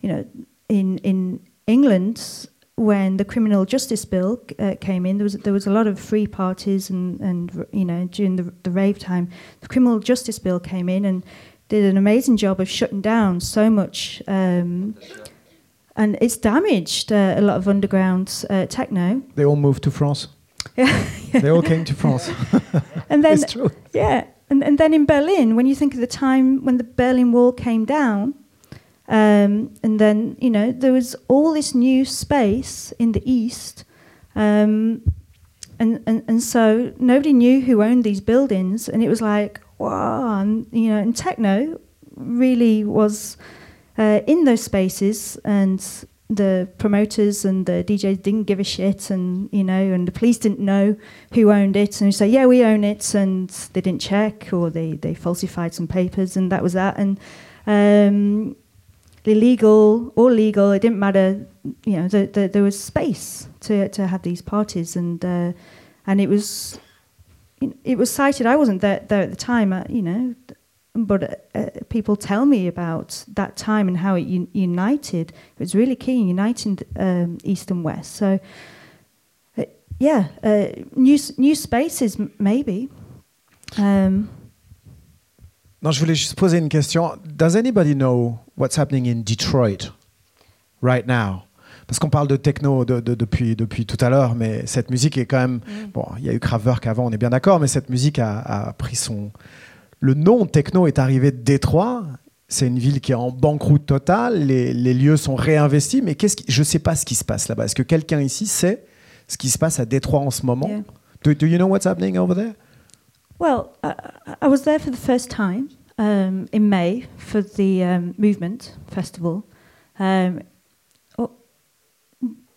you know, in, in England, when the criminal justice bill uh, came in, there was there was a lot of free parties and and you know during the the rave time, the criminal justice bill came in and did an amazing job of shutting down so much, um, and it's damaged uh, a lot of underground uh, techno. They all moved to France. Yeah, They all came to France. and then yeah, and and then in Berlin, when you think of the time when the Berlin Wall came down. Um, and then, you know, there was all this new space in the east. Um, and, and, and so nobody knew who owned these buildings. And it was like, wow. And, you know, and techno really was uh, in those spaces. And the promoters and the DJs didn't give a shit. And, you know, and the police didn't know who owned it. And say, yeah, we own it. And they didn't check or they, they falsified some papers. And that was that. And, um, illegal or legal, it didn't matter. You know, the, the, there was space to to have these parties, and uh, and it was it was cited. I wasn't there, there at the time, uh, you know, but uh, people tell me about that time and how it un- united. It was really key, in uniting um, East and West. So. uh, Yeah, uh, new new spaces maybe. Um, Non, je voulais juste poser une question. Does anybody know what's happening in Detroit right now? Parce qu'on parle de techno de- de- depuis, depuis tout à l'heure, mais cette musique est quand même. Bon, il y a eu Kraftwerk avant, on est bien d'accord, mais cette musique a, a pris son. Le nom techno est arrivé de Détroit. C'est une ville qui est en banqueroute totale. Les, les lieux sont réinvestis, mais qu'est-ce qui, je ne sais pas ce qui se passe là-bas. Est-ce que quelqu'un ici sait ce qui se passe à Détroit en ce moment? Yeah. Do, do you know what's happening over there? Well, I, I was there for the first time um, in May for the um, Movement Festival. Um,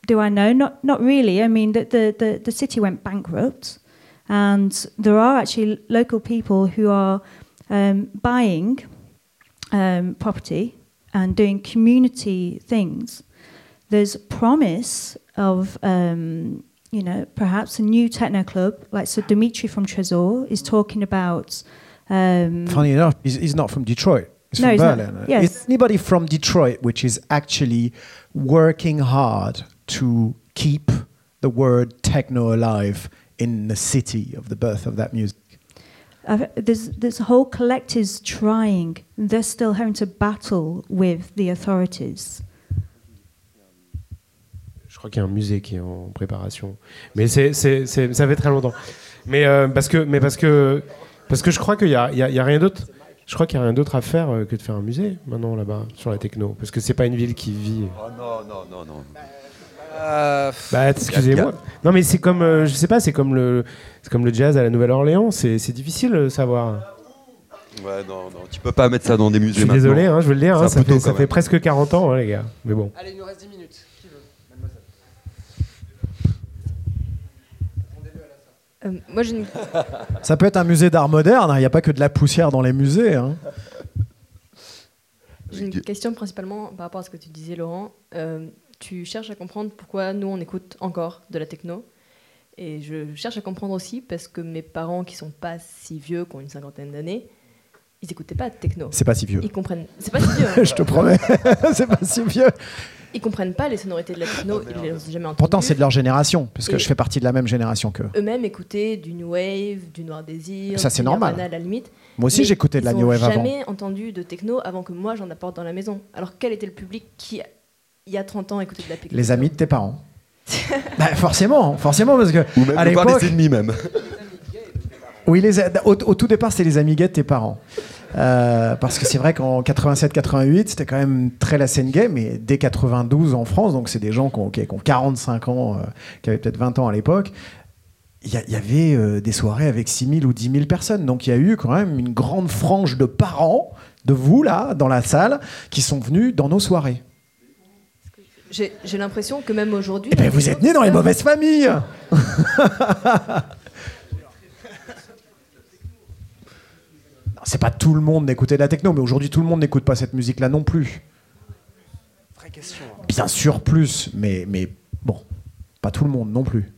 do I know? Not, not really. I mean, the, the, the, the city went bankrupt, and there are actually local people who are um, buying um, property and doing community things. There's promise of um, you know, perhaps a new techno club. Like, so Dimitri from Trezor is talking about. Um, Funny enough, he's, he's not from Detroit. He's No, from he's not. Berlin. Yes. Is anybody from Detroit which is actually working hard to keep the word techno alive in the city of the birth of that music? I've- there's there's whole collectives trying. They're still having to battle with the authorities. Je crois qu'il y a un musée qui est en préparation. Mais c'est, c'est- c'est- ça fait très longtemps. Mais, euh, parce, que, mais parce, que, parce que je crois qu'il n'y a, y a- il y a rien d'autre. Je crois qu'il y a rien d'autre à faire euh, que de faire un musée maintenant là-bas sur la techno. Parce que c'est pas une ville qui vit. Oh non, non, non, non. Euh, Bah, excusez-moi. Non, mais c'est comme, euh, je sais pas, c'est comme le, c'est comme le jazz à la Nouvelle-Orléans. C'est, difficile de savoir. Ouais, non, non, tu peux pas mettre ça dans des musées Je suis désolé, hein, je veux le dire. Hein, ça fait, ça presque 40 ans, hein, les gars. Mais bon. Allez, il nous reste 10 minutes. Qui veut Mademoiselle. Euh, moi, j'ai une, Ça peut être un musée d'art moderne, hein, il n'y a pas que de la poussière dans les musées. hein. j'ai une question principalement par rapport à ce que tu disais, Laurent. Euh, tu cherches à comprendre pourquoi nous, on écoute encore de la techno. Et je cherche à comprendre aussi parce que mes parents, qui sont pas si vieux, qui ont une cinquantaine d'années, ils écoutaient pas de techno. C'est pas si vieux. Ils comprennent. C'est pas si vieux. hein. Je te promets, c'est pas si vieux. Ils comprennent pas les sonorités de la techno. Ils les ont jamais entendues. Pourtant, c'est de leur génération, parce que Et- je fais partie de la même génération qu'eux. Eux-mêmes écoutaient du new wave, du noir désir. Ça, c'est normal. Nirvana, à la limite. Moi aussi, j'écoutais de la ils new wave avant. jamais entendu de techno avant que moi j'en apporte dans la maison. Alors quel était le public qui, il y a 30 ans, écoutait de la techno? Les amis de tes parents. Bah, forcément, forcément, parce que Ou même à l'époque, ennemis même. Oui, les, au, au tout départ, c'était les gays de tes parents. Euh, parce que c'est vrai qu'en 87-88, c'était quand même très la scène gay, mais dès 92 en France, donc c'est des gens qui ont, qui ont 45 ans, euh, qui avaient peut-être 20 ans à l'époque, il y, avait euh, des soirées avec 6 000 ou 10 000 personnes. Donc il y a eu quand même une grande frange de parents, de vous là, dans la salle, qui sont venus dans nos soirées. J'ai j'ai l'impression que même aujourd'hui. Eh ben, vous êtes nés dans les mauvaises familles c'est pas tout le monde n'écoutait de la techno, mais aujourd'hui tout le monde n'écoute pas cette musique-là non plus. Vraie question. hein. Bien sûr plus, mais, mais bon, pas tout le monde non plus.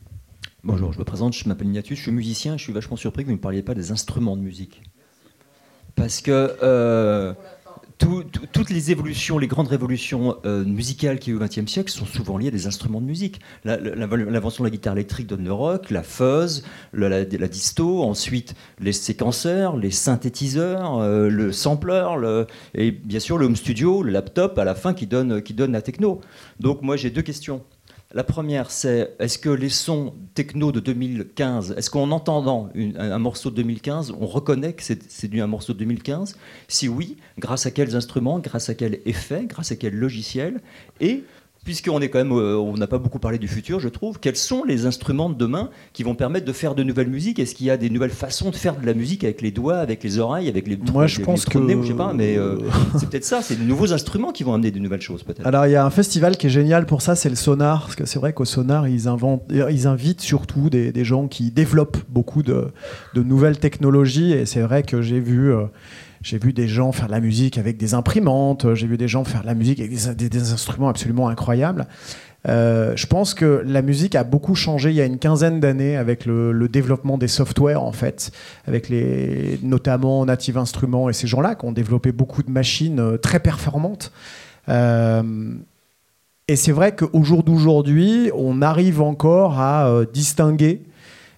Bonjour, je me présente, je m'appelle Ignatius, je suis musicien, je suis vachement surpris que vous ne parliez pas des instruments de musique. Parce que euh, tout- tout- toutes les évolutions, les grandes révolutions euh, musicales qui y a eu au XXe siècle sont souvent liées à des instruments de musique. L'invention de la guitare électrique donne le rock, la fuzz, la, disto, ensuite les séquenceurs, les synthétiseurs, euh, le sampler, le- et bien sûr le home studio, le laptop à la fin qui donne, qui donne la techno. Donc moi j'ai deux questions. La première, c'est est-ce que les sons techno de 2015, est-ce qu'en entendant un, morceau de 2015, on reconnaît que c'est c'est du- un morceau de 2015 Si oui, grâce à quels instruments, grâce à quel effet, grâce à quel logiciel? Et puisqu'on est quand même, euh, on n'a pas beaucoup parlé du futur, je trouve, quels sont les instruments de demain qui vont permettre de faire de nouvelles musiques? Est-ce qu'il y a des nouvelles façons de faire de la musique avec les doigts, avec les oreilles, avec les Moi, je les- pense les nez, que- ou je sais pas, mais euh, c'est peut-être ça. C'est de nouveaux instruments qui vont amener de nouvelles choses, peut-être. Alors il y a un festival qui est génial pour ça, c'est le Sonar, parce que c'est vrai qu'au Sonar ils, inventent, ils invitent surtout des, des gens qui développent beaucoup de, de nouvelles technologies, et c'est vrai que j'ai vu, euh, j'ai vu des gens faire de la musique avec des imprimantes, j'ai vu des gens faire de la musique avec des, instruments absolument incroyables. Euh, je pense que la musique a beaucoup changé il y a une quinzaine d'années avec le, développement des softwares en fait, avec les notamment Native Instruments et ces gens-là qui ont développé beaucoup de machines euh, très performantes. Euh, et c'est vrai qu'au jour d'aujourd'hui, on arrive encore à distinguer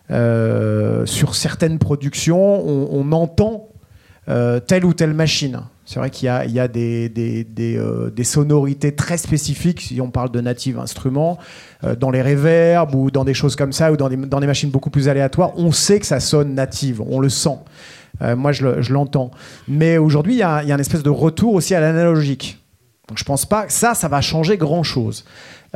sur certaines productions, on, on entend euh, telle ou telle machine. C'est vrai qu'il y y a des, des- euh, des sonorités très spécifiques, si on parle de native instruments, euh, dans les reverbs ou dans des choses comme ça, ou dans des, machines beaucoup plus aléatoires, on sait que ça sonne native, on le sent. Moi, je le- je l'entends. Mais aujourd'hui, il y, y a une espèce de retour aussi à l'analogique. Donc je pense pas que ça, ça va changer grand-chose.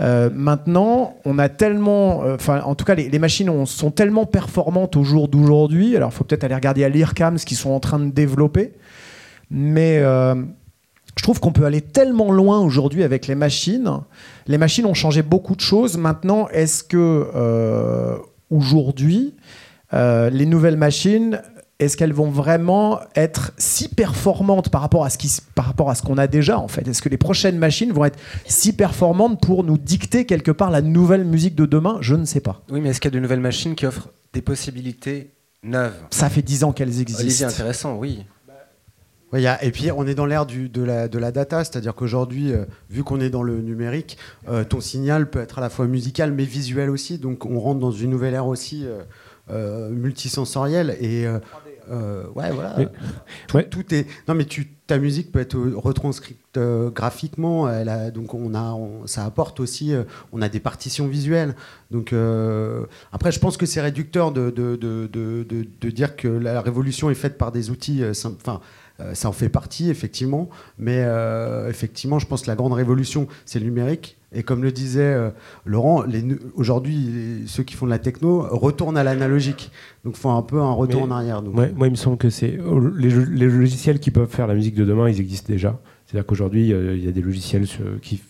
Euh, maintenant, on a tellement, euh, enfin, en tout cas, les, machines ont- sont tellement performantes au jour d'aujourd'hui. Alors, il faut peut-être aller regarder à l'IRCAM ce qu'ils sont en train de développer. Mais euh, je trouve qu'on peut aller tellement loin aujourd'hui avec les machines. Les machines ont changé beaucoup de choses. Maintenant, est-ce que aujourd'hui, les nouvelles machines, est-ce qu'elles vont vraiment être si performantes par rapport à ce qui, par rapport à ce qu'on a déjà en fait? Est-ce que les prochaines machines vont être si performantes pour nous dicter quelque part la nouvelle musique de demain? Je ne sais pas. Oui, mais est-ce qu'il y a de nouvelles machines qui offrent des possibilités neuves? Ça fait dix ans qu'elles existent. Olivier, intéressant, oui. A- et puis on est dans l'ère de la, de la data, c'est-à-dire qu'aujourd'hui, euh, vu qu'on est dans le numérique, euh, ton signal peut être à la fois musical mais visuel aussi. Donc on rentre dans une nouvelle ère aussi euh, euh, multisensorielle. Et euh, ouais, voilà. Mais- Tout, ouais. tout est. Non, mais tu, ta musique peut être retranscrite euh, graphiquement. Elle a, donc on a, on- ça apporte aussi. euh, on a des partitions visuelles. Donc après, je pense que c'est réducteur de, de, de, de, de- dire que la révolution est faite par des outils. Enfin, ça en fait partie, effectivement. Mais euh, effectivement, je pense que la grande révolution, c'est le numérique. Et comme le disait euh, Laurent, aujourd'hui, ceux qui font de la techno retournent à l'analogique. Donc, faut un peu un retour Mais- en arrière. Donc, Ouais, moi, il me semble que c'est les, logiciels qui peuvent faire la musique de demain, ils existent déjà. C'est-à-dire qu'aujourd'hui, euh, il y a des logiciels euh, qui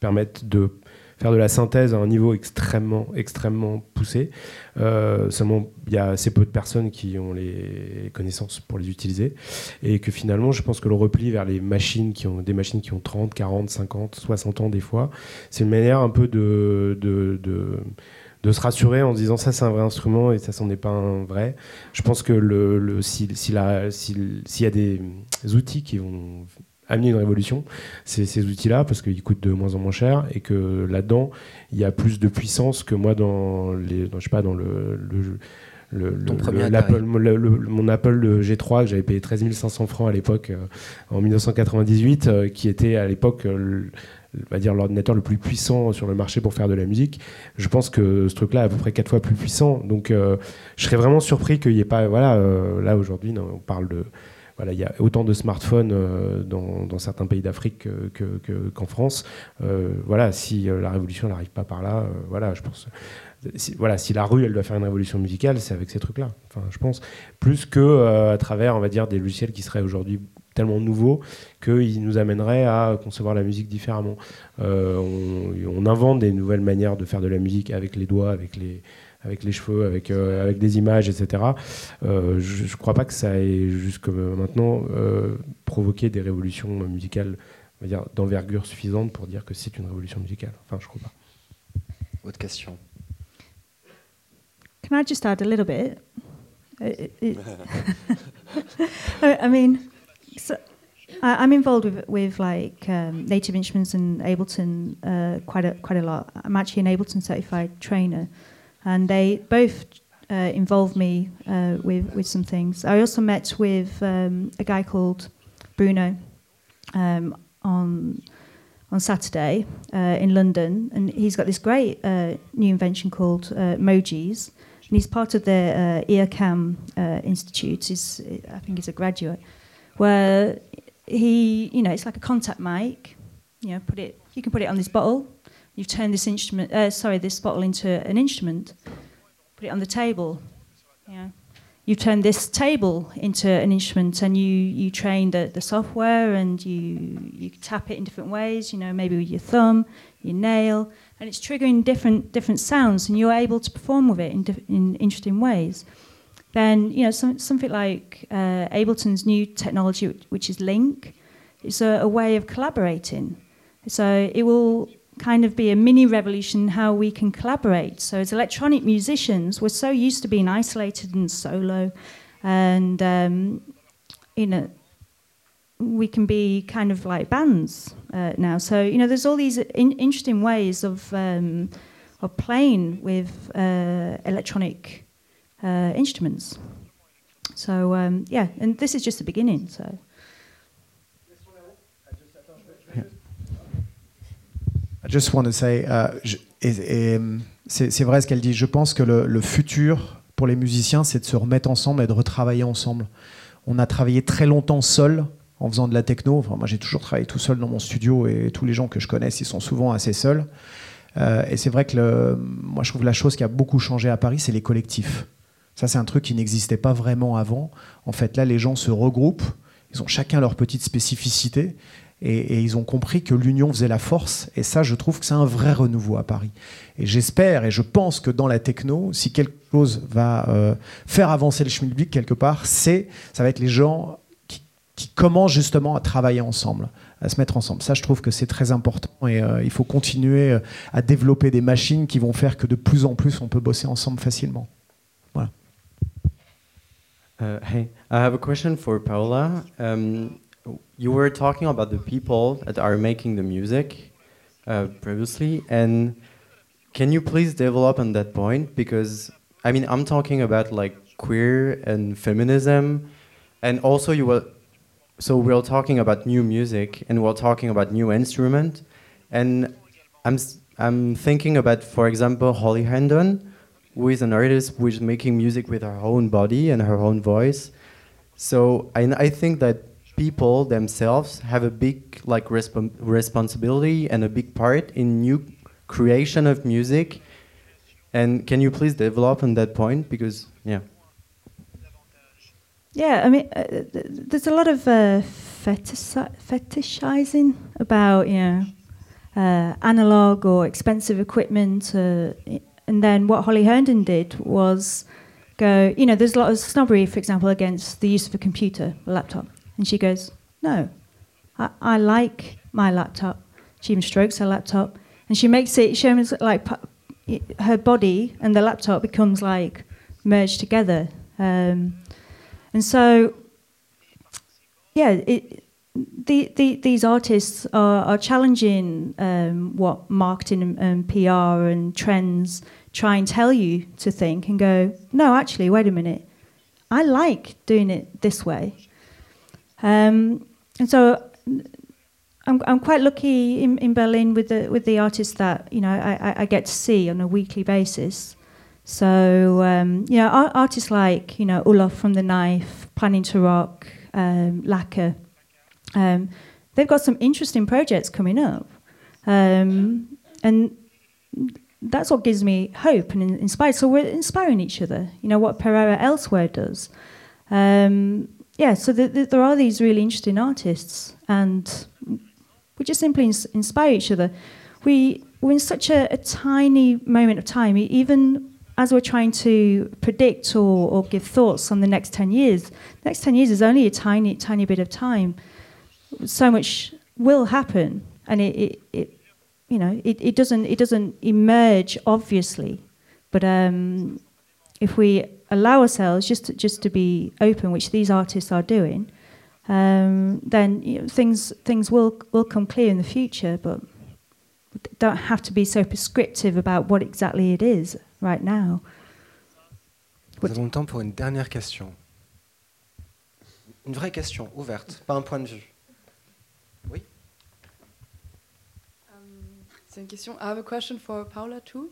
permettent de faire de la synthèse à un niveau extrêmement, extrêmement poussé. Euh, seulement, il y a assez peu de personnes qui ont les connaissances pour les utiliser. Et que finalement, je pense que le repli vers les machines qui ont des machines qui ont 30, 40, 50, 60 ans des fois, c'est une manière un peu de, de, de se rassurer en se disant ça c'est un vrai instrument et ça c'en est pas un vrai. Je pense que le, le- si- si si- s'il y a des outils qui vont amener une révolution, c'est ces outils-là parce qu'ils coûtent de moins en moins cher et que là-dedans il y a plus de puissance que moi dans les, dans, je sais pas dans le, le- le- le- Ton premier le- Atari. l'Apple- le- le- mon Apple le G3 que j'avais payé 13 500 francs à l'époque euh, en 1998 euh, qui était à l'époque euh, va dire l'ordinateur le plus puissant sur le marché pour faire de la musique je pense que ce truc-là est à peu près quatre fois plus puissant. Donc, euh, je serais vraiment surpris qu'il n'y ait pas. Voilà, là aujourd'hui, on parle de. Voilà, il y a autant de smartphones euh, dans, certains pays d'Afrique que- que- qu'en France. Euh, voilà, si euh, la révolution n'arrive pas par là, voilà, je pense. Si, voilà, si la rue elle doit faire une révolution musicale, c'est avec ces trucs-là. Enfin, je pense plus que à travers, on va dire, des logiciels qui seraient aujourd'hui tellement nouveaux qu'ils nous amèneraient à concevoir la musique différemment. On invente des nouvelles manières de faire de la musique avec les doigts, avec les, avec les cheveux, avec, euh, avec des images, etc. Euh, je ne crois pas que ça ait jusque maintenant euh, provoqué des révolutions musicales on va dire, d'envergure suffisante pour dire que c'est une révolution musicale. Enfin, je crois pas. Autre question. Can I just add a little bit? It- it- I mean, so I, involved with, with like um, Native Instruments and Ableton uh, quite a quite a lot. I'm actually an Ableton certified trainer, and they both uh, involve me uh, with with some things. I also met with um, a guy called Bruno um, on on Saturday uh, in London, and he's got this great uh, new invention called uh, Mojis, and he's part of the uh, EarCam Institute. I think he's a graduate, where he, you know, it's like a contact mic. You know, put it. You can put it on this bottle. You've turned this instrument, uh, sorry, this bottle into an instrument. Put it on the table. Yeah. You turn this table into an instrument, and you, you train the, the software, and you you tap it in different ways. You know, maybe with your thumb, your nail, and it's triggering different different sounds, and you're able to perform with it in, in interesting ways. Then you know some, something like uh, Ableton's new technology, which- which is Link, is a, a way of collaborating. So it will kind of be a mini revolution how we can collaborate. So as electronic musicians, we're so used to being isolated and solo, and um, you know we can be kind of like bands uh, now. So you know, there's all these in- interesting ways of um, of playing with uh, electronic uh, instruments. So um, yeah, and this is just the beginning. So. I just want to say, je- et- hum, c'est vrai ce qu'elle dit. Je pense que le, futur pour les musiciens, c'est de se remettre ensemble et de retravailler ensemble. On a travaillé très longtemps seul en faisant de la techno. Enfin, moi, j'ai toujours travaillé tout seul dans mon studio et tous les gens que je connais, ils sont souvent assez seuls. Euh, et c'est vrai que moi, je trouve la chose qui a beaucoup changé à Paris, c'est les collectifs. Ça, c'est un truc qui n'existait pas vraiment avant. En fait, là, les gens se regroupent. Ils ont chacun leur petite spécificité. Et, ils ont compris que l'union faisait la force. Et ça, je trouve que c'est un vrai renouveau à Paris. Et j'espère et je pense que dans la techno, si quelque chose va euh, faire avancer le schmilblick quelque part, c'est ça va être les gens qui, commencent justement à travailler ensemble, à se mettre ensemble. Ça, je trouve que c'est très important et euh, il faut continuer euh, à développer des machines qui vont faire que de plus en plus on peut bosser ensemble facilement. Voilà. Hey, I have a question for Paola. Um, you were talking about the people that are making the music uh, previously, and can you please develop on that point? Because I mean, I'm talking about like queer and feminism, and also you were. So we're talking about new music, and we're talking about new instrument, and I'm I'm thinking about, for example, Holly Hendon, who is an artist who is making music with her own body and her own voice. So I, I think that people themselves have a big like respon responsibility and a big part in new creation of music. And can you please develop on that point? Because yeah. Yeah, I mean, uh, th- th- there's a lot of uh, fetishi- fetishizing about, you know, uh, analog or expensive equipment. Uh, and then what Holly Herndon did was go, you know, there's a lot of snobbery, for example, against the use of a computer, a laptop. And she goes, no, I, I like my laptop. She even strokes her laptop. And she makes it, she almost like her body and the laptop becomes like merged together. Um, and so, yeah, it, the, the, these artists are, are challenging um, what marketing and, and PR and trends try and tell you to think and go, no, actually, wait a minute. I like doing it this way. Um, and so I'm, I'm quite lucky in, in Berlin with the, with the artists that you know, I, I- get to see on a weekly basis. So um, you know, ar- artists like you know Olaf from the Knife, Planning to Rock, um, Lacquer, um, they've got some interesting projects coming up, um, and that's what gives me hope and inspires. So we're inspiring each other. You know what Pereira elsewhere does. Um, yeah, so th- th- there are these really interesting artists, and we just simply ins- inspire each other. We we're in such a, a tiny moment of time. Even as we're trying to predict or, or give thoughts on the next 10 years, next 10 years is only a tiny, tiny bit of time. So much will happen, and it, it, it you know, it, it, doesn't, it doesn't emerge obviously, but um, if we allow ourselves just to, just to be open, which these artists are doing, um, then you know, things, things will, will come clear in the future, but don't have to be so prescriptive about what exactly it is right now. Nous avons le temps pour une dernière question. Une vraie question, ouverte, pas un point de vue. Oui um, C'est une question. I have a question for Paula too.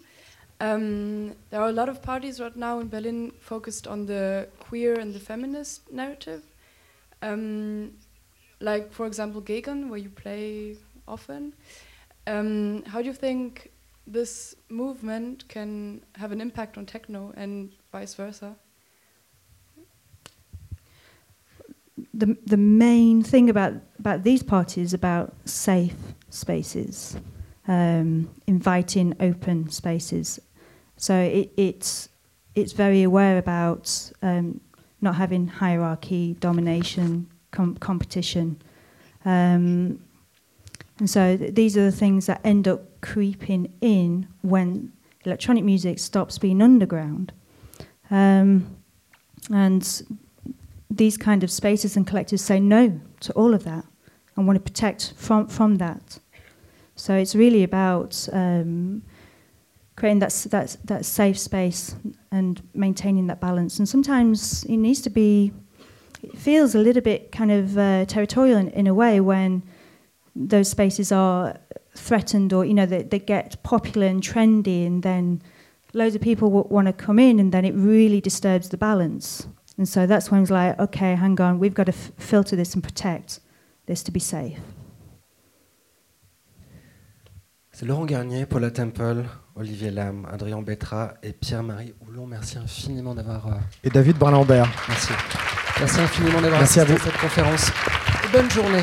Um, there are a lot of parties right now in Berlin focused on the queer and the feminist narrative. Um, like, for example, Gegen, where you play often. Um, how do you think this movement can have an impact on techno and vice versa? The, the main thing about, about these parties is about safe spaces, um, inviting open spaces. So it, it's, it's very aware about um, not having hierarchy, domination, com- competition. Um, and so th- these are the things that end up creeping in when electronic music stops being underground. Um, and these kind of spaces and collectives say no to all of that and want to protect from, from that. So it's really about um, creating that, that, that safe space and maintaining that balance. And sometimes it needs to be, it feels a little bit kind of uh, territorial in, in a way when those spaces are threatened or you know they, they get popular and trendy and then loads of people w- want to come in and then it really disturbs the balance. And so that's when it's like okay hang on we've got to f- filter this and protect this to be safe. C'est Laurent Garnier, Paula Temple, Olivier Lam, Adrien Betra et Pierre-Marie Houlon. Merci infiniment d'avoir. Euh... Et David Bralambert. Merci. Merci infiniment d'avoir assisté à, cette conférence. Et bonne journée.